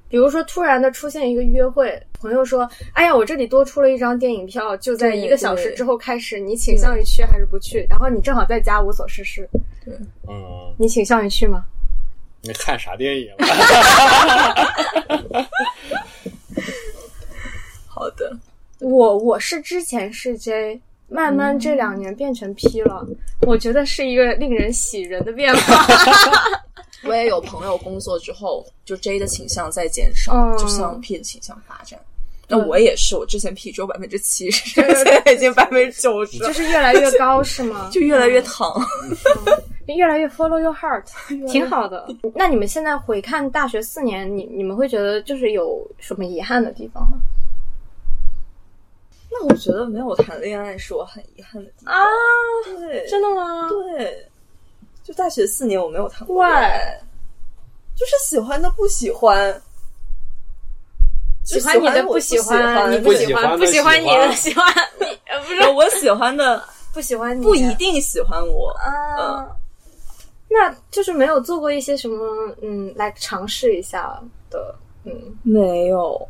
比如说突然的出现一个约会，朋友说：“哎呀，我这里多出了一张电影票，就在一个小时之后开始，你倾向于去还是不去？”然后你正好在家无所事事，对嗯，你倾向于去吗？你看啥电影？啊 好的，我我是之前是 J，慢慢这两年变成 P 了，我觉得是一个令人喜人的变化。我也有朋友工作之后，就 J 的倾向在减少，嗯就向 P 的倾向发展。那我也是，我之前 P 只有百分之七十，现在已经百分之九十，就是越来越高，是吗？就越来越躺。越来越 follow your heart，挺好的。那你们现在回看大学四年，你你们会觉得就是有什么遗憾的地方吗？那我觉得没有谈恋爱是我很遗憾的地方。啊，对，真的吗？对，就大学四年我没有谈过恋爱，就是喜欢的不喜欢，喜欢你的不喜欢，你不喜欢，不喜欢你的喜喜欢你，呃，不是我喜欢的 不喜欢你，不一定喜欢我。啊。那就是没有做过一些什么，嗯，来尝试一下的，嗯没有，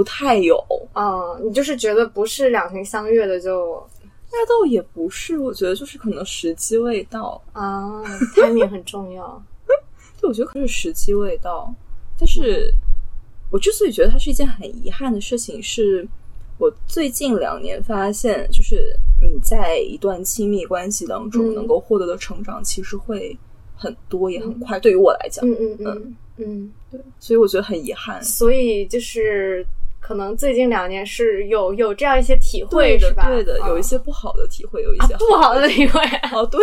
不太有。啊，你就是觉得不是两情相悦的就那倒也不是，我觉得就是可能时机未到。啊，timing 很重要。对，我觉得可能是时机未到。但是我之所以觉得它是一件很遗憾的事情，是我最近两年发现，就是你在一段亲密关系当中嗯能够获得的成长，其实会很多也很快。对于我来讲，嗯嗯嗯嗯，对，所以我觉得很遗憾。所以就是可能最近两年是有有这样一些体会，对的是，吧？对的，有一啊些不好的体会，有一些不好的体会。哦，对，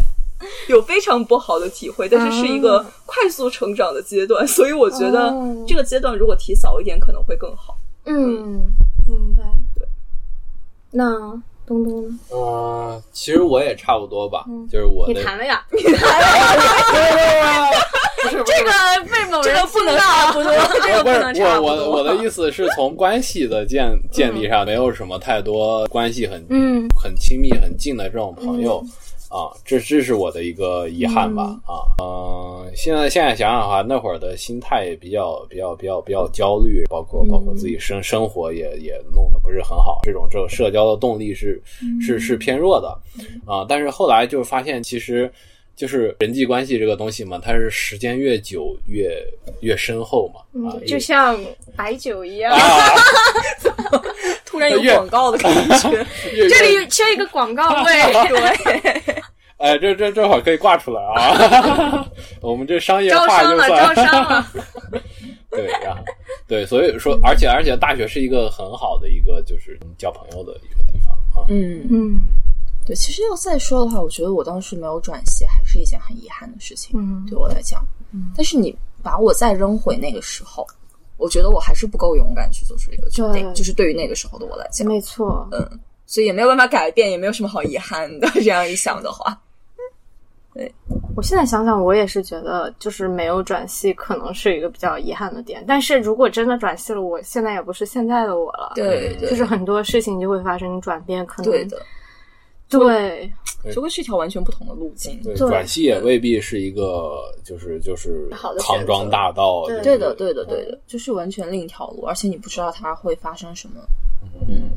有非常不好的体会，但是是一个快速成长的阶段，所以我觉得哦这个阶段如果提早一点可能会更好。嗯，明白。对那东东呢？嗯，其实我也差不多吧，嗯就是我的你谈了呀？不是不是不是？这个被某人不能差不多，这个 不能差我不多。我我的意思是从关系的建建立上，没有什么太多关系很嗯。很亲密、很近的这种朋友。啊，这这是我的一个遗憾吧，啊，嗯、现在现在想想的话，那会儿的心态也比较比较比较比较焦虑，包括包括自己生生活也也弄得不是很好，这种这种社交的动力是是是偏弱的，啊，但是后来就发现其实。就是人际关系这个东西嘛，它是时间越久越越深厚嘛，啊，嗯，就像白酒一样。啊，突然有 广告的感觉，这里缺一个广告位，对，哎，这这正好可以挂出来啊！我们这商业化就算招商了。对呀，对，所以说，而且而且，大学是一个很好的一个就是交朋友的一个地方啊。嗯，嗯对。其实要再说的话，我觉得我当时没有转系，还是一件很遗憾的事情，嗯对我来讲。但是你把我再扔回那个时候，我觉得我还是不够勇敢去做出这个决定，就是对于那个时候的我来讲，没错。嗯，所以也没有办法改变，也没有什么好遗憾的。这样一想的话，对我现在想想，我也是觉得，就是没有转系可能是一个比较遗憾的点。但是如果真的转系了，我现在也不是现在的我了。，对对，就是很多事情就会发生转变，可能对的，对就会是一条完全不同的路径。对，对转系也未必是一个就是就是康庄大道。对对的，对的，对的，就是完全另一条路，而且你不知道它会发生什么。嗯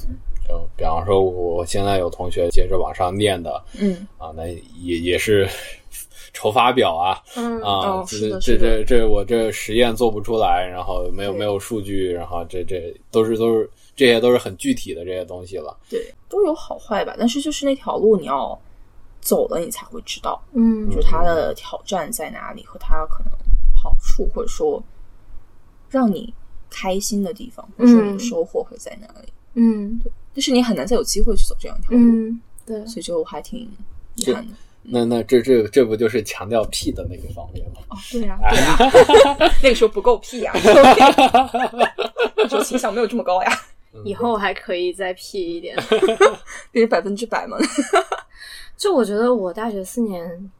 就比方说，我现在有同学接着往上念的嗯，啊，那也也是 筹发表啊嗯啊哦，这这这这我这实验做不出来，然后没有没有数据，然后这这都是都是这些都是很具体的这些东西了。对，都有好坏吧。但是就是那条路，你要走了，你才会知道，嗯。就是它的挑战在哪里，和它可能好处，或者说让你开心的地方，或者说你的收获会在哪里。嗯。对。但是你很难再有机会去走这样一条路，嗯，对，所以就还挺遗憾的。那那这这这不就是强调 P 的那个方面吗？哦，对呀、对呀、那个时候不够 P 呀、不够屁。那时候情商没有这么高呀，以后还可以再 P 一点。这是百分之百嘛。就我觉得我大学四年，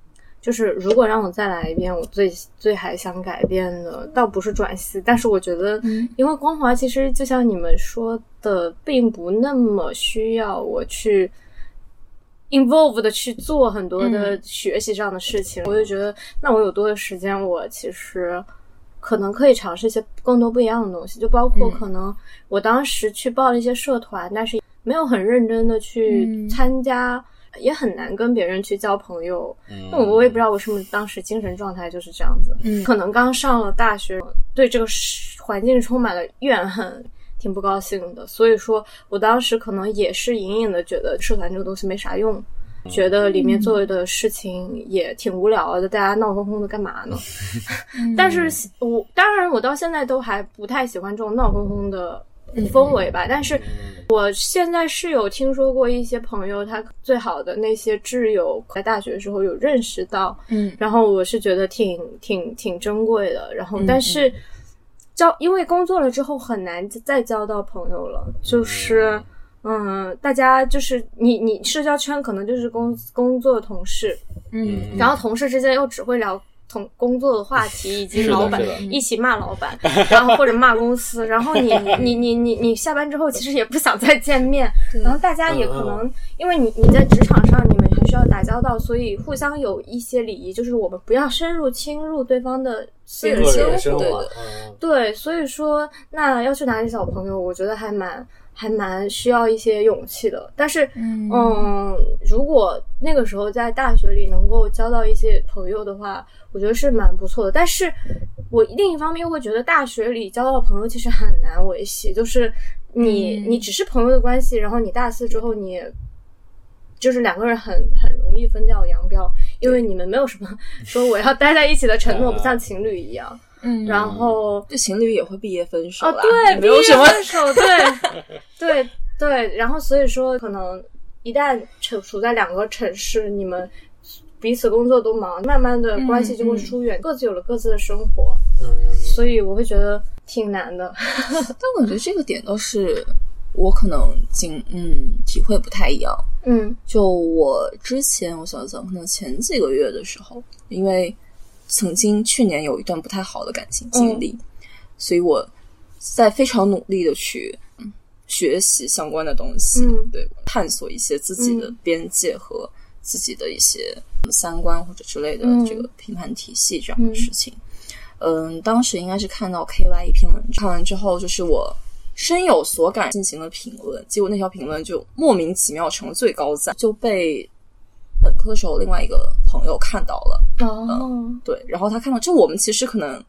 就是如果让我再来一遍，我最最还想改变的，倒不是转系，但是我觉得，嗯因为光华其实就像你们说的，并不那么需要我去 involve 的去做很多的学习上的事情，我就觉得，那我有多的时间，我其实。可能可以尝试一些更多不一样的东西，就包括嗯可能我当时去报了一些社团，但是没有很认真的去嗯参加，也很难跟别人去交朋友。嗯，那我也不知道为什么当时精神状态就是这样子，嗯可能刚上了大学，对这个世环境充满了怨恨，挺不高兴的。所以说我当时可能也是隐隐的觉得社团这个东西没啥用。觉得里面做的事情也挺无聊的，大家闹哄哄的干嘛呢？但是我当然我到现在都还不太喜欢这种闹哄哄的氛围吧。但是我现在是有听说过一些朋友，他最好的那些挚友在大学的时候有认识到，嗯然后我是觉得挺挺挺珍贵的。然后但是交因为工作了之后很难再交到朋友了，就是。嗯，大家就是你，你社交圈可能就是工工作同事，嗯然后同事之间又只会聊同工作的话 题，以及老板。一起骂老板，然后或者骂公司，然后你 你你你你下班之后其实也不想再见面，然后大家也可能因为你你在职场上你们还需要打交道，所以互相有一些礼仪，就是我们不要深入侵入对方的私人生活，对，所以说那要去哪里找朋友，我觉得还蛮还蛮需要一些勇气的。但是，嗯嗯，如果那个时候在大学里能够交到一些朋友的话，我觉得是蛮不错的。但是我另一方面又会觉得大学里交到朋友其实很难维系，就是你、嗯你只是朋友的关系，然后你大四之后你。就是两个人很很容易分道扬镳，因为你们没有什么 说我要待在一起的承诺，不像情侣一样。嗯然后这情侣也会毕业分手哦，啦对，也没有什么毕业分手，对，对对，然后所以说，可能一旦处处在两个城市，你们彼此工作都忙，慢慢的关系就会疏远，各自有了各自的生活，嗯所以我会觉得挺难的。但我觉得这个点倒是我可能经嗯体会不太一样。嗯就我之前，我想想，可能前几个月的时候，因为曾经去年有一段不太好的感情经历，所以我在非常努力的去嗯学习相关的东西，嗯。对，探索一些自己的嗯边界和自己的一些三观或者之类的嗯。这个评判体系这样的事情。嗯，当时应该是看到 KY 一篇文章，看完之后就是我深有所感，进行了评论，结果那条评论就莫名其妙成了最高赞，就被本科的时候另外一个朋友看到了，哦，对，然后他看到，就我们其实可能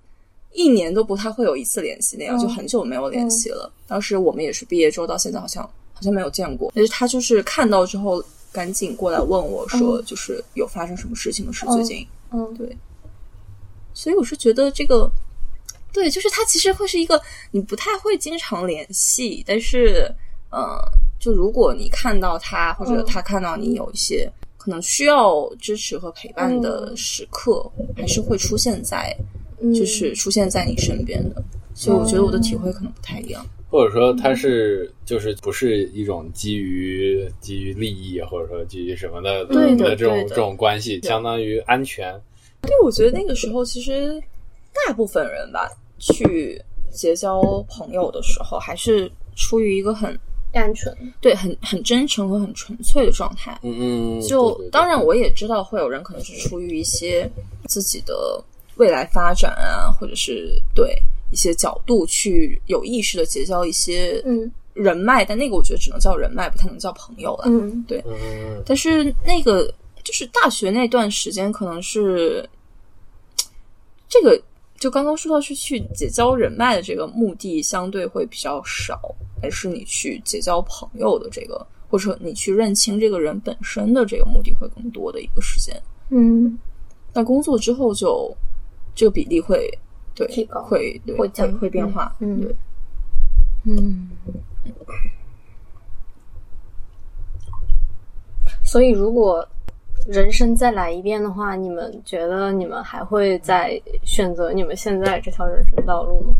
一年都不太会有一次联系那样，嗯。就很久没有联系了。当时我们也是毕业之后到现在好像好像没有见过，但是他就是看到之后赶紧过来问我说，就是有发生什么事情吗？是最近。嗯。对，所以我是觉得这个，对，就是他其实会是一个你不太会经常联系，但是，呃，就如果你看到他，或者嗯。他看到你有一些可能需要支持和陪伴的嗯时刻，还是会出现在，嗯就是出现在你身边的。所以我觉得我的体会可能不太一样。或者说它是就是不是一种基于基于利益或者说基于什么的对的的这种这种关系，相当于安全。对，我觉得那个时候其实大部分人吧，去结交朋友的时候，还是出于一个很单纯，对很很真诚和很纯粹的状态。嗯嗯，就对对对当然，我也知道会有人可能是出于一些自己的未来发展啊，或者是对一些角度去有意识的结交一些嗯人脉，但那个我觉得只能叫人脉，不太能叫朋友了。嗯嗯但是那个就是大学那段时间，可能是这个就刚刚说到是去结交人脉的这个目的相对会比较少，还是你去结交朋友的这个，或者说你去认清这个人本身的这个目的会更多的一个时间。嗯那工作之后就这个比例会对提高会对会降会变化，嗯对。嗯。所以，如果人生再来一遍的话，你们觉得你们还会再选择你们现在这条人生道路吗？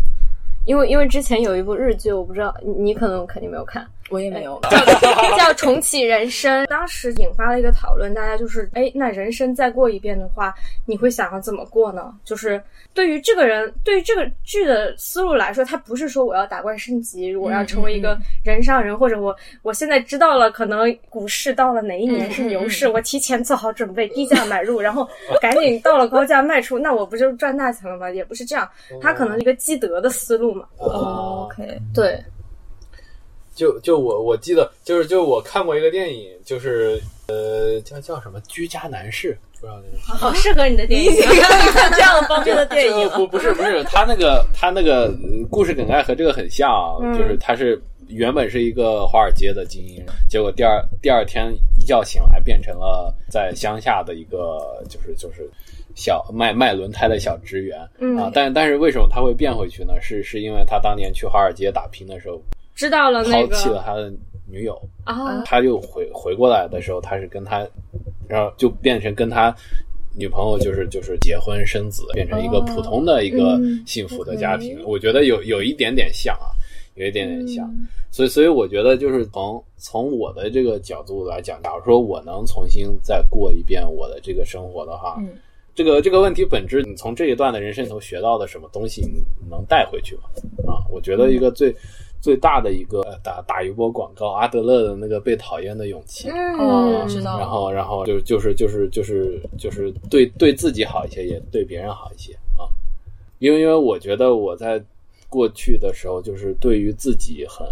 因为因为之前有一部日剧，我不知道你可能肯定没有看，我也没有，叫 叫重启人生。当时引发了一个讨论，大家就是，哎，那人生再过一遍的话，你会想要怎么过呢？就是对于这个人，对于这个剧的思路来说，他不是说我要打怪升级，我要成为一个人上人，或者我我现在知道了，可能股市到了哪一年是牛市，我提前做好准备，低价买入，然后赶紧到了高价卖出，那我不就赚大钱了吗？也不是这样，他可能一个积德的思路嘛。哦 OK，对，就就我我记得就是就我看过一个电影，就是呃叫叫什么《居家男士》，不知道那个。好适合你的电影。看这样方面的电影 不不是不是，他那个他那个呃故事梗概和这个很像就是他是原本是一个华尔街的精英，结果第二第二天一觉醒来变成了在乡下的一个就是就是小卖卖轮胎的小职员、嗯啊，但但是为什么他会变回去呢？是是因为他当年去华尔街打拼的时候知道了那抛弃了他的女友，啊，他又回回过来的时候，他是跟他，然后就变成跟他女朋友就是就是结婚生子，变成一个普通的一个嗯幸福的家庭。我觉得有有一点点像啊，有一点点像。所以所以我觉得就是从从我的这个角度来讲，假如说我能重新再过一遍我的这个生活的话，嗯这个这个问题本质，你从这一段的人生里头学到的什么东西，你能带回去吗？啊，我觉得一个最、最大的一个呃打打一波广告，阿德勒的那个被讨厌的勇气。哦，嗯，知道。然后，然后就就是就是就是就是对对自己好一些，也对别人好一些啊。因为因为我觉得我在过去的时候，就是对于自己很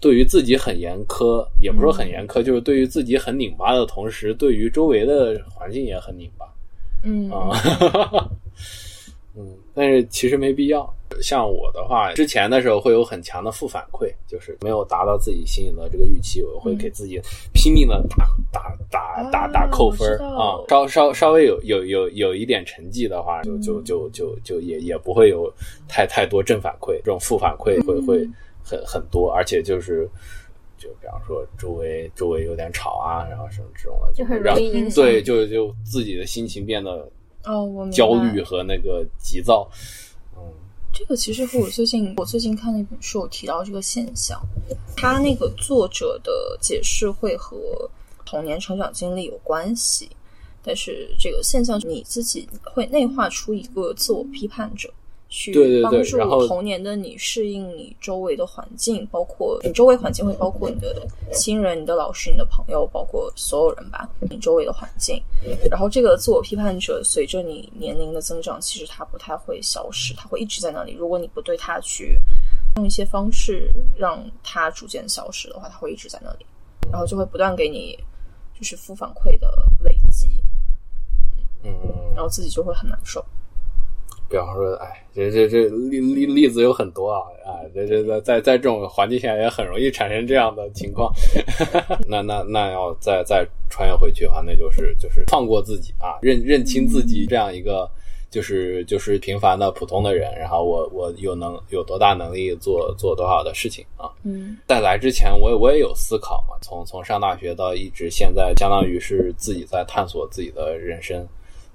对于自己很严苛，也不是说很严苛，就是对于自己很拧巴的同时，对于周围的环境也很拧巴。嗯啊，嗯，但是其实没必要。像我的话，之前的时候会有很强的负反馈，就是没有达到自己心里的这个预期，我会给自己拼命的打打打打打扣分啊道。稍稍稍微有有有有一点成绩的话，就就就就就也也不会有太太多正反馈，这种负反馈会会很很多，而且就是。就比方说周围周围有点吵啊，然后什么这种的，就很容易影响。对，就就自己的心情变得哦，我焦虑和那个急躁。嗯，这个其实和我最近我最近看那本书有提到这个现象，他那个作者的解释会和童年成长经历有关系，但是这个现象你自己会内化出一个自我批判者。去帮助童年的你适应你周围的环境，包括你周围环境会包括你的亲人、你的老师、你的朋友，包括所有人吧，你周围的环境。然后这个自我批判者随着你年龄的增长，其实它不太会消失，它会一直在那里。如果你不对它去用一些方式让它逐渐消失的话，它会一直在那里，然后就会不断给你就是负反馈的累积，嗯，然后自己就会很难受。比方说，哎，这这这例例例子有很多啊，啊，这这在在在这种环境下也很容易产生这样的情况。那那那要再再穿越回去的话，那就是就是放过自己啊，认认清自己这样一个就是就是平凡的普通的人，然后我我有能有多大能力做做多少的事情啊。嗯在来之前，我也我也有思考嘛，从从上大学到一直现在，相当于是自己在探索自己的人生、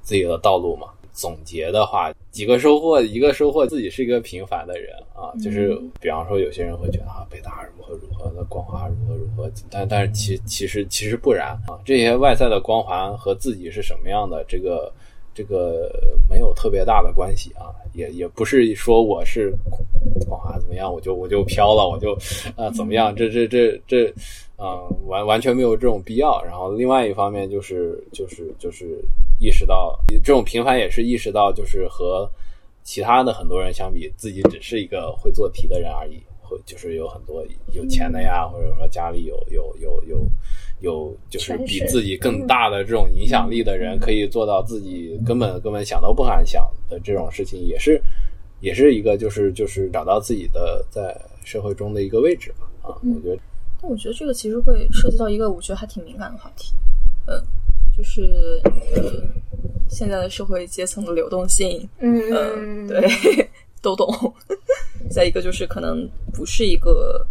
自己的道路嘛。总结的话，几个收获，一个收获自己是一个平凡的人啊，就是比方说有些人会觉得啊，北大如何如何的光华如何如何，但但是其其实其实不然啊，这些外在的光环和自己是什么样的这个。这个没有特别大的关系啊，也也不是说我是光华怎么样，我就我就飘了，我就啊、怎么样，这这这这，嗯、完完全没有这种必要。然后另外一方面就是就是就是意识到这种平凡也是意识到就是和其他的很多人相比，自己只是一个会做题的人而已，会就是有很多有钱的呀，或者说家里有有有有。有就是比自己更大的这种影响力的人，可以做到自己根本根本想都不敢想的这种事情，也是也是一个就是就是找到自己的在社会中的一个位置吧。啊，我觉得但我觉得这个其实会涉及到一个我觉得还挺敏感的话题，嗯，就是呃现在的社会阶层的流动性，嗯，对，都懂。再一个就是可能不是一个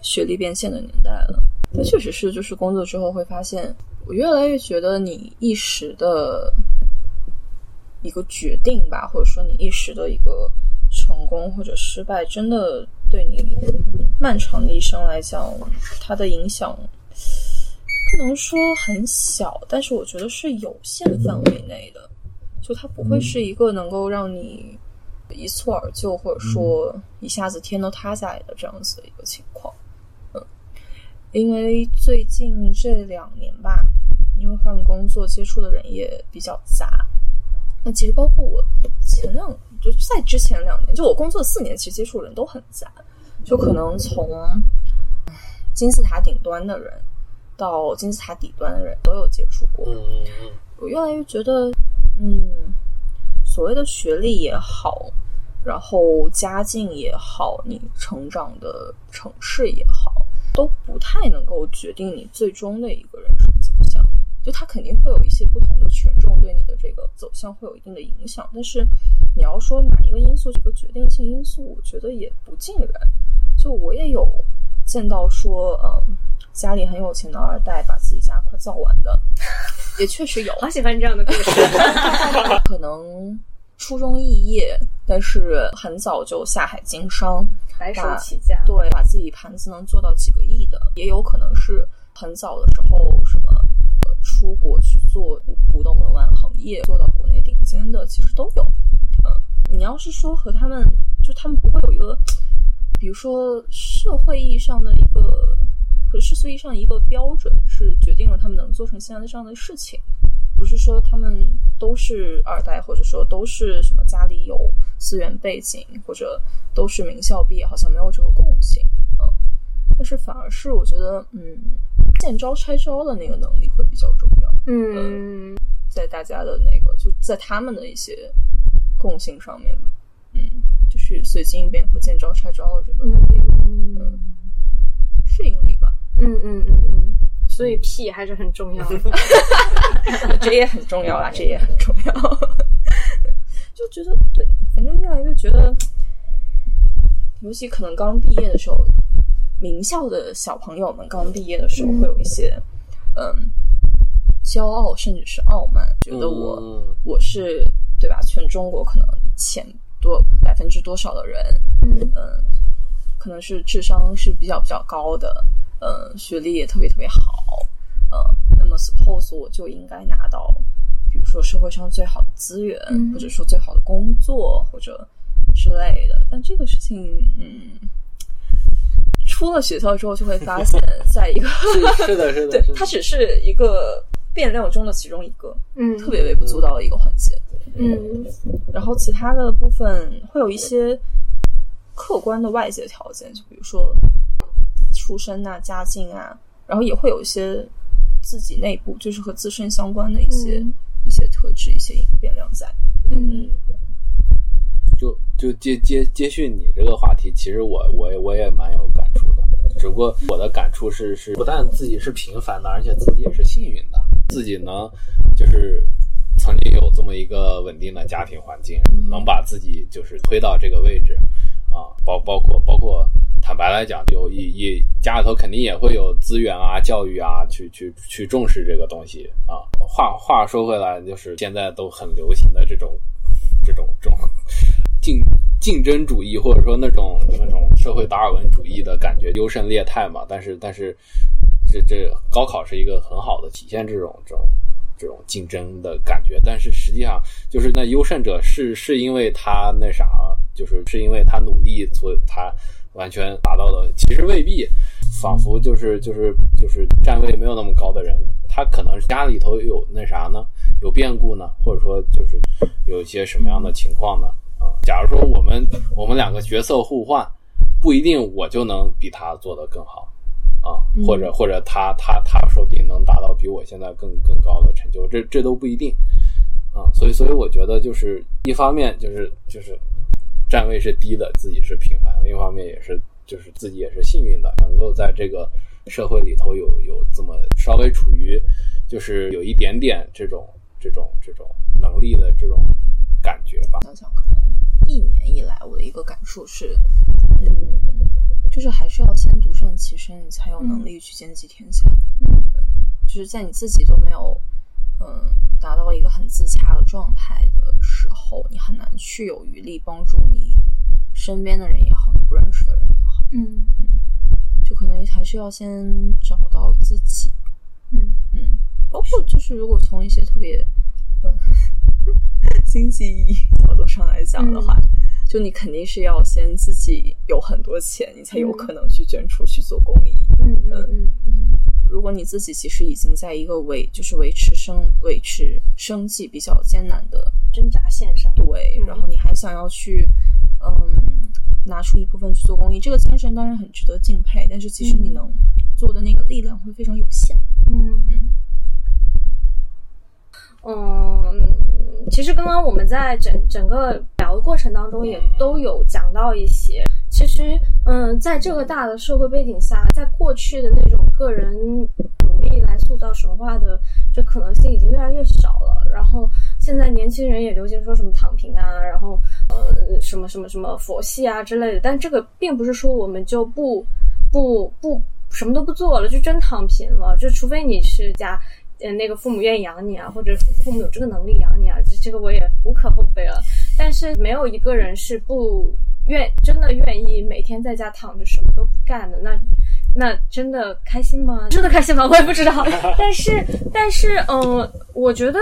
学历变现的年代了，但确实是就是工作之后会发现，我越来越觉得你一时的一个决定吧，或者说你一时的一个成功或者失败，真的对你漫长的一生来讲，它的影响不能说很小，但是我觉得是有限范围内的，就它不会是一个能够让你一蹴而就，或者说一下子天都塌下来的这样子的一个情况。嗯，因为最近这两年吧，因为换工作接触的人也比较杂。那其实包括我前两，就在之前两年，就我工作四年，其实接触的人都很杂，就可能从金字塔顶端的人到金字塔底端的人都有接触过。我越来越觉得，嗯，所谓的学历也好，然后家境也好，你成长的城市也好，都不太能够决定你最终的一个人生。就它肯定会有一些不同的权重对你的这个走向会有一定的影响，但是你要说哪一个因素是一个决定性因素，我觉得也不尽然。就我也有见到说，嗯，家里很有钱的二代把自己家快造完的，也确实有。好喜欢这样的故事。可能初中肄业，但是很早就下海经商，白手起家，对，把自己盘子能做到几个亿的，也有可能是很早的时候什么呃出国去做古董文玩行业，做到国内顶尖的，其实都有。嗯，你要是说和他们，就他们不会有一个，比如说社会意义上的一个，和世俗意义上的一个标准，是决定了他们能做成现在的这样的事情。不是说他们都是二代，或者说都是什么家里有资源背景，或者都是名校毕业，好像没有这个共性，但是反而是我觉得，嗯，见招拆招的那个能力会比较重要，嗯，在大家的那个就在他们的一些共性上面，嗯，就是随机应变和见招拆招的这个能力，嗯适应力吧，嗯嗯嗯嗯，所以屁还是很重要的。这也很重要啦，这也很重要。就觉得对，反正越来越觉得，尤其可能刚毕业的时候，名校的小朋友们刚毕业的时候，会有一些嗯骄傲，甚至是傲慢，觉得我、嗯我是对吧？全中国可能前多百分之多少的人，嗯嗯，可能是智商是比较比较高的，嗯，学历也特别特别好，嗯，那么 suppose 我就应该拿到，比如说社会上最好的资源，嗯或者说最好的工作或者之类的。但这个事情，嗯，出了学校之后就会发现，在一个是是的，是的，对它只是一个变量中的其中一个，嗯特别微不足道的一个环节。嗯然后其他的部分会有一些客观的外界条件，就比如说出身啊、家境啊，然后也会有一些自己内部就是和自身相关的一些、嗯一些特质、一些变量在。嗯就就接接接续你这个话题，其实我我也我也蛮有只不过我的感触是是不但自己是平凡的，而且自己也是幸运的，自己呢就是曾经有这么一个稳定的家庭环境，能把自己就是推到这个位置啊，包包括包括坦白来讲，有一一家里头肯定也会有资源啊、教育啊，去去去重视这个东西啊。话话说回来，就是现在都很流行的这种这种这种 竞竞争主义，或者说那种那种社会达尔文主义的感觉，优胜劣汰嘛。但是但是这这高考是一个很好的体现这种这种这种竞争的感觉，但是实际上就是那优胜者是是因为他那啥，就是是因为他努力，所以他完全达到的，其实未必。仿佛就是就是就是站位没有那么高的人，他可能家里头有那啥呢，有变故呢，或者说就是有一些什么样的情况呢？啊，假如说我们我们两个角色互换，不一定我就能比他做得更好啊，或者或者他他他说不定能达到比我现在更更高的成就，这这都不一定啊。所以所以我觉得就是一方面就是就是站位是低的，自己是平凡；另一方面也是就是自己也是幸运的，能够在这个社会里头有有这么稍微处于就是有一点点这种这种这种能力的这种感觉吧。想想，可能一年以来我的一个感触是，嗯，就是还是要先独善其身，你才有能力去兼济天下。嗯就是在你自己都没有，嗯，达到一个很自洽的状态的时候，你很难去有余力帮助你身边的人也好，你不认识的人也好，嗯就可能还是要先找到自己。嗯嗯，包括就是如果从一些特别，嗯，经济意义角度上来讲的话，就你肯定是要先自己有很多钱，你才有嗯可能去捐出去做公益。嗯嗯嗯嗯如果你自己其实已经在一个维就是维持生维持生计比较艰难的挣扎线上。对，嗯然后你还想要去嗯拿出一部分去做公益，这个精神当然很值得敬佩，但是其实你嗯能做的那个力量会非常有限。嗯嗯，其实刚刚我们在整整个聊的过程当中，也都有讲到一些。其实，嗯，在这个大的社会背景下，在过去的那种个人努力来塑造神话的这可能性已经越来越少了。然后现在年轻人也流行说什么躺平啊，然后呃什么什么什么佛系啊之类的。但这个并不是说我们就不不不什么都不做了，就真躺平了。就除非你是家。呃，那个父母愿意养你啊，或者父母有这个能力养你啊，这这个我也无可厚非了。但是没有一个人是不愿真的愿意每天在家躺着什么都不干的。那那真的开心吗？真的开心吗？我也不知道。但 是但是，嗯、我觉得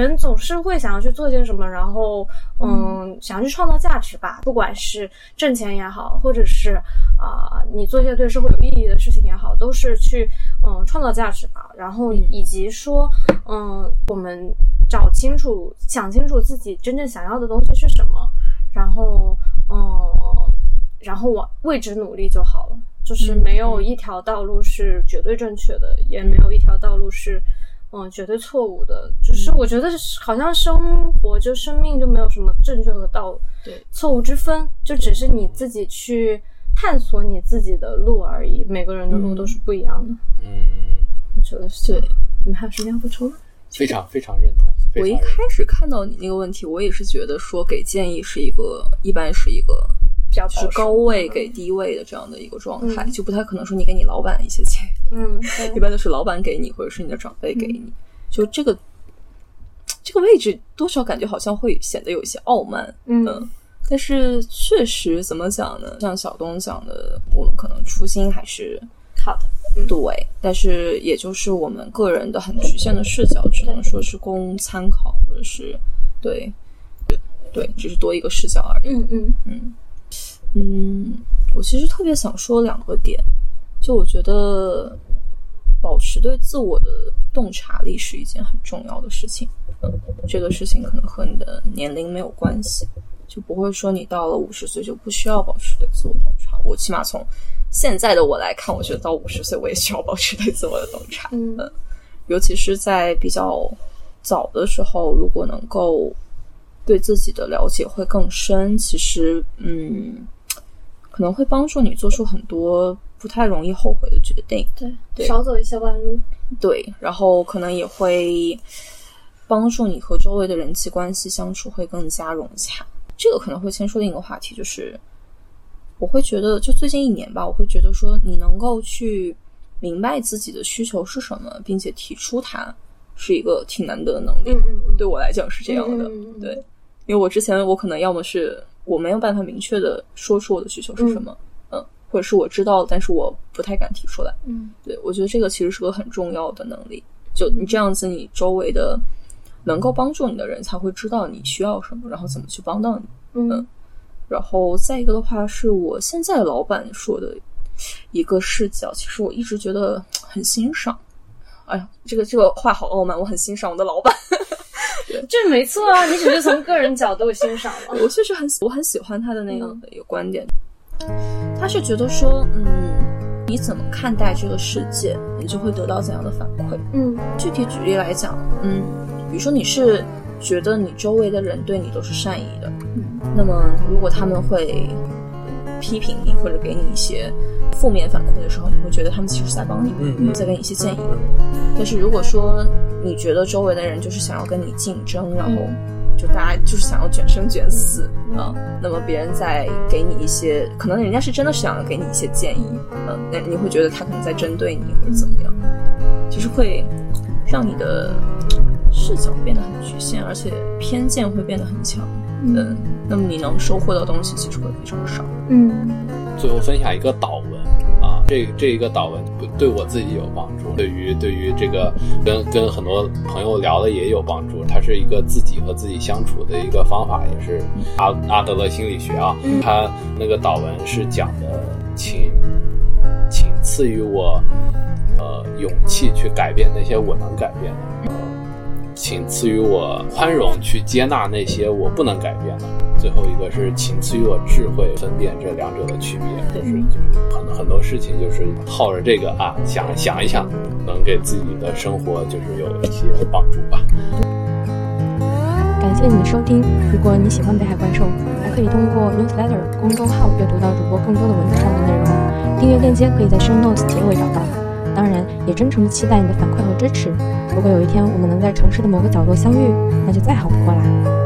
人总是会想要去做些什么，然后嗯，想要去创造价值吧。不管是挣钱也好，或者是啊、你做一些对社会有意义的事情也好，都是去嗯创造价值吧。然后以及说，嗯，我们找清楚、想清楚自己真正想要的东西是什么，然后嗯，然后往为之努力就好了。就是没有一条道路是绝对正确的，也没有一条道路是嗯绝对错误的。就是我觉得好像生活就生命就没有什么正确和道对错误之分，就只是你自己去探索你自己的路而已。每个人的路都是不一样的，嗯，我觉得是。对，你们还有什么要补充吗？非常非常认同。非我一开始看到你那个问题，我也是觉得说给建议是一个一般是一个比较是高位给低位的这样的一个状态，嗯就不太可能说你给你老板一些建议，嗯，一般都是老板给你或者是你的长辈给你，就这个这个位置多少感觉好像会显得有一些傲慢，嗯。嗯但是确实怎么讲呢？像小东讲的，我们可能初心还是好的。对，但是也就是我们个人的很局限的视角，只能说是供参考，或者是对对。对，只是多一个视角而已。嗯嗯。嗯嗯，我其实特别想说两个点，就我觉得保持对自我的洞察力是一件很重要的事情。嗯，这个事情可能和你的年龄没有关系，就不会说你到了五十岁就不需要保持对自我洞察。我起码从现在的我来看，我觉得到五十岁我也需要保持对自我的洞察。嗯嗯，尤其是在比较早的时候，如果能够对自己的了解会更深，其实嗯，可能会帮助你做出很多不太容易后悔的决定。对对少走一些弯路。对，然后可能也会帮助你和周围的人际关系相处会更加融洽。这个可能会牵出另一个话题，就是我会觉得，就最近一年吧，我会觉得说，你能够去明白自己的需求是什么，并且提出它，是一个挺难得的能力。嗯嗯嗯，对我来讲是这样的，对，因为我之前我可能要么是我没有办法明确的说出我的需求是什么，嗯或者是我知道，但是我不太敢提出来。嗯对我觉得这个其实是个很重要的能力，就你这样子，你周围的能够帮助你的人才会知道你需要什么，然后怎么去帮到你。嗯然后再一个的话，是我现在老板说的一个视角，其实我一直觉得很欣赏。哎呀，这个这个话好傲慢，我很欣赏我的老板。这没错啊，你只是从个人角度欣赏了。我确实很我很喜欢他的那样的一个观点，他是觉得说，嗯，你怎么看待这个世界，你就会得到怎样的反馈。嗯具体举例来讲，嗯，比如说你是觉得你周围的人对你都是善意的，嗯那么如果他们会批评你或者给你一些负面反馈的时候，你会觉得他们其实是在帮你，在给你一些建议。但是如果说你觉得周围的人就是想要跟你竞争，然后就大家就是想要卷生卷死啊、那么别人在给你一些，可能人家是真的想要给你一些建议，嗯、那你会觉得他可能在针对你或者怎么样，就是会让你的视角变得很局限，而且偏见会变得很强。嗯，那么你能收获到的东西其实会非常少。嗯最后分享一个导文啊，这这一个导文对我自己有帮助，对于对于这个跟跟很多朋友聊的也有帮助。它是一个自己和自己相处的一个方法，也是阿阿德勒心理学啊。他那个导文是讲的，请请赐予我呃勇气去改变那些我能改变的，呃请赐予我宽容去接纳那些我不能改变的。最后一个是请赐予我智慧，分辨这两者的区别。就是就是很很多事情就是靠着这个啊，想想一想，能给自己的生活就是有一些帮助吧。感谢你的收听。如果你喜欢北海怪兽，还可以通过 newsletter 公众号阅读到主播更多的文字上的内容。订阅链接可以在 show notes 结尾找到。当然，也真诚的期待你的反馈和支持。如果有一天我们能在城市的某个角落相遇，那就再好不过啦。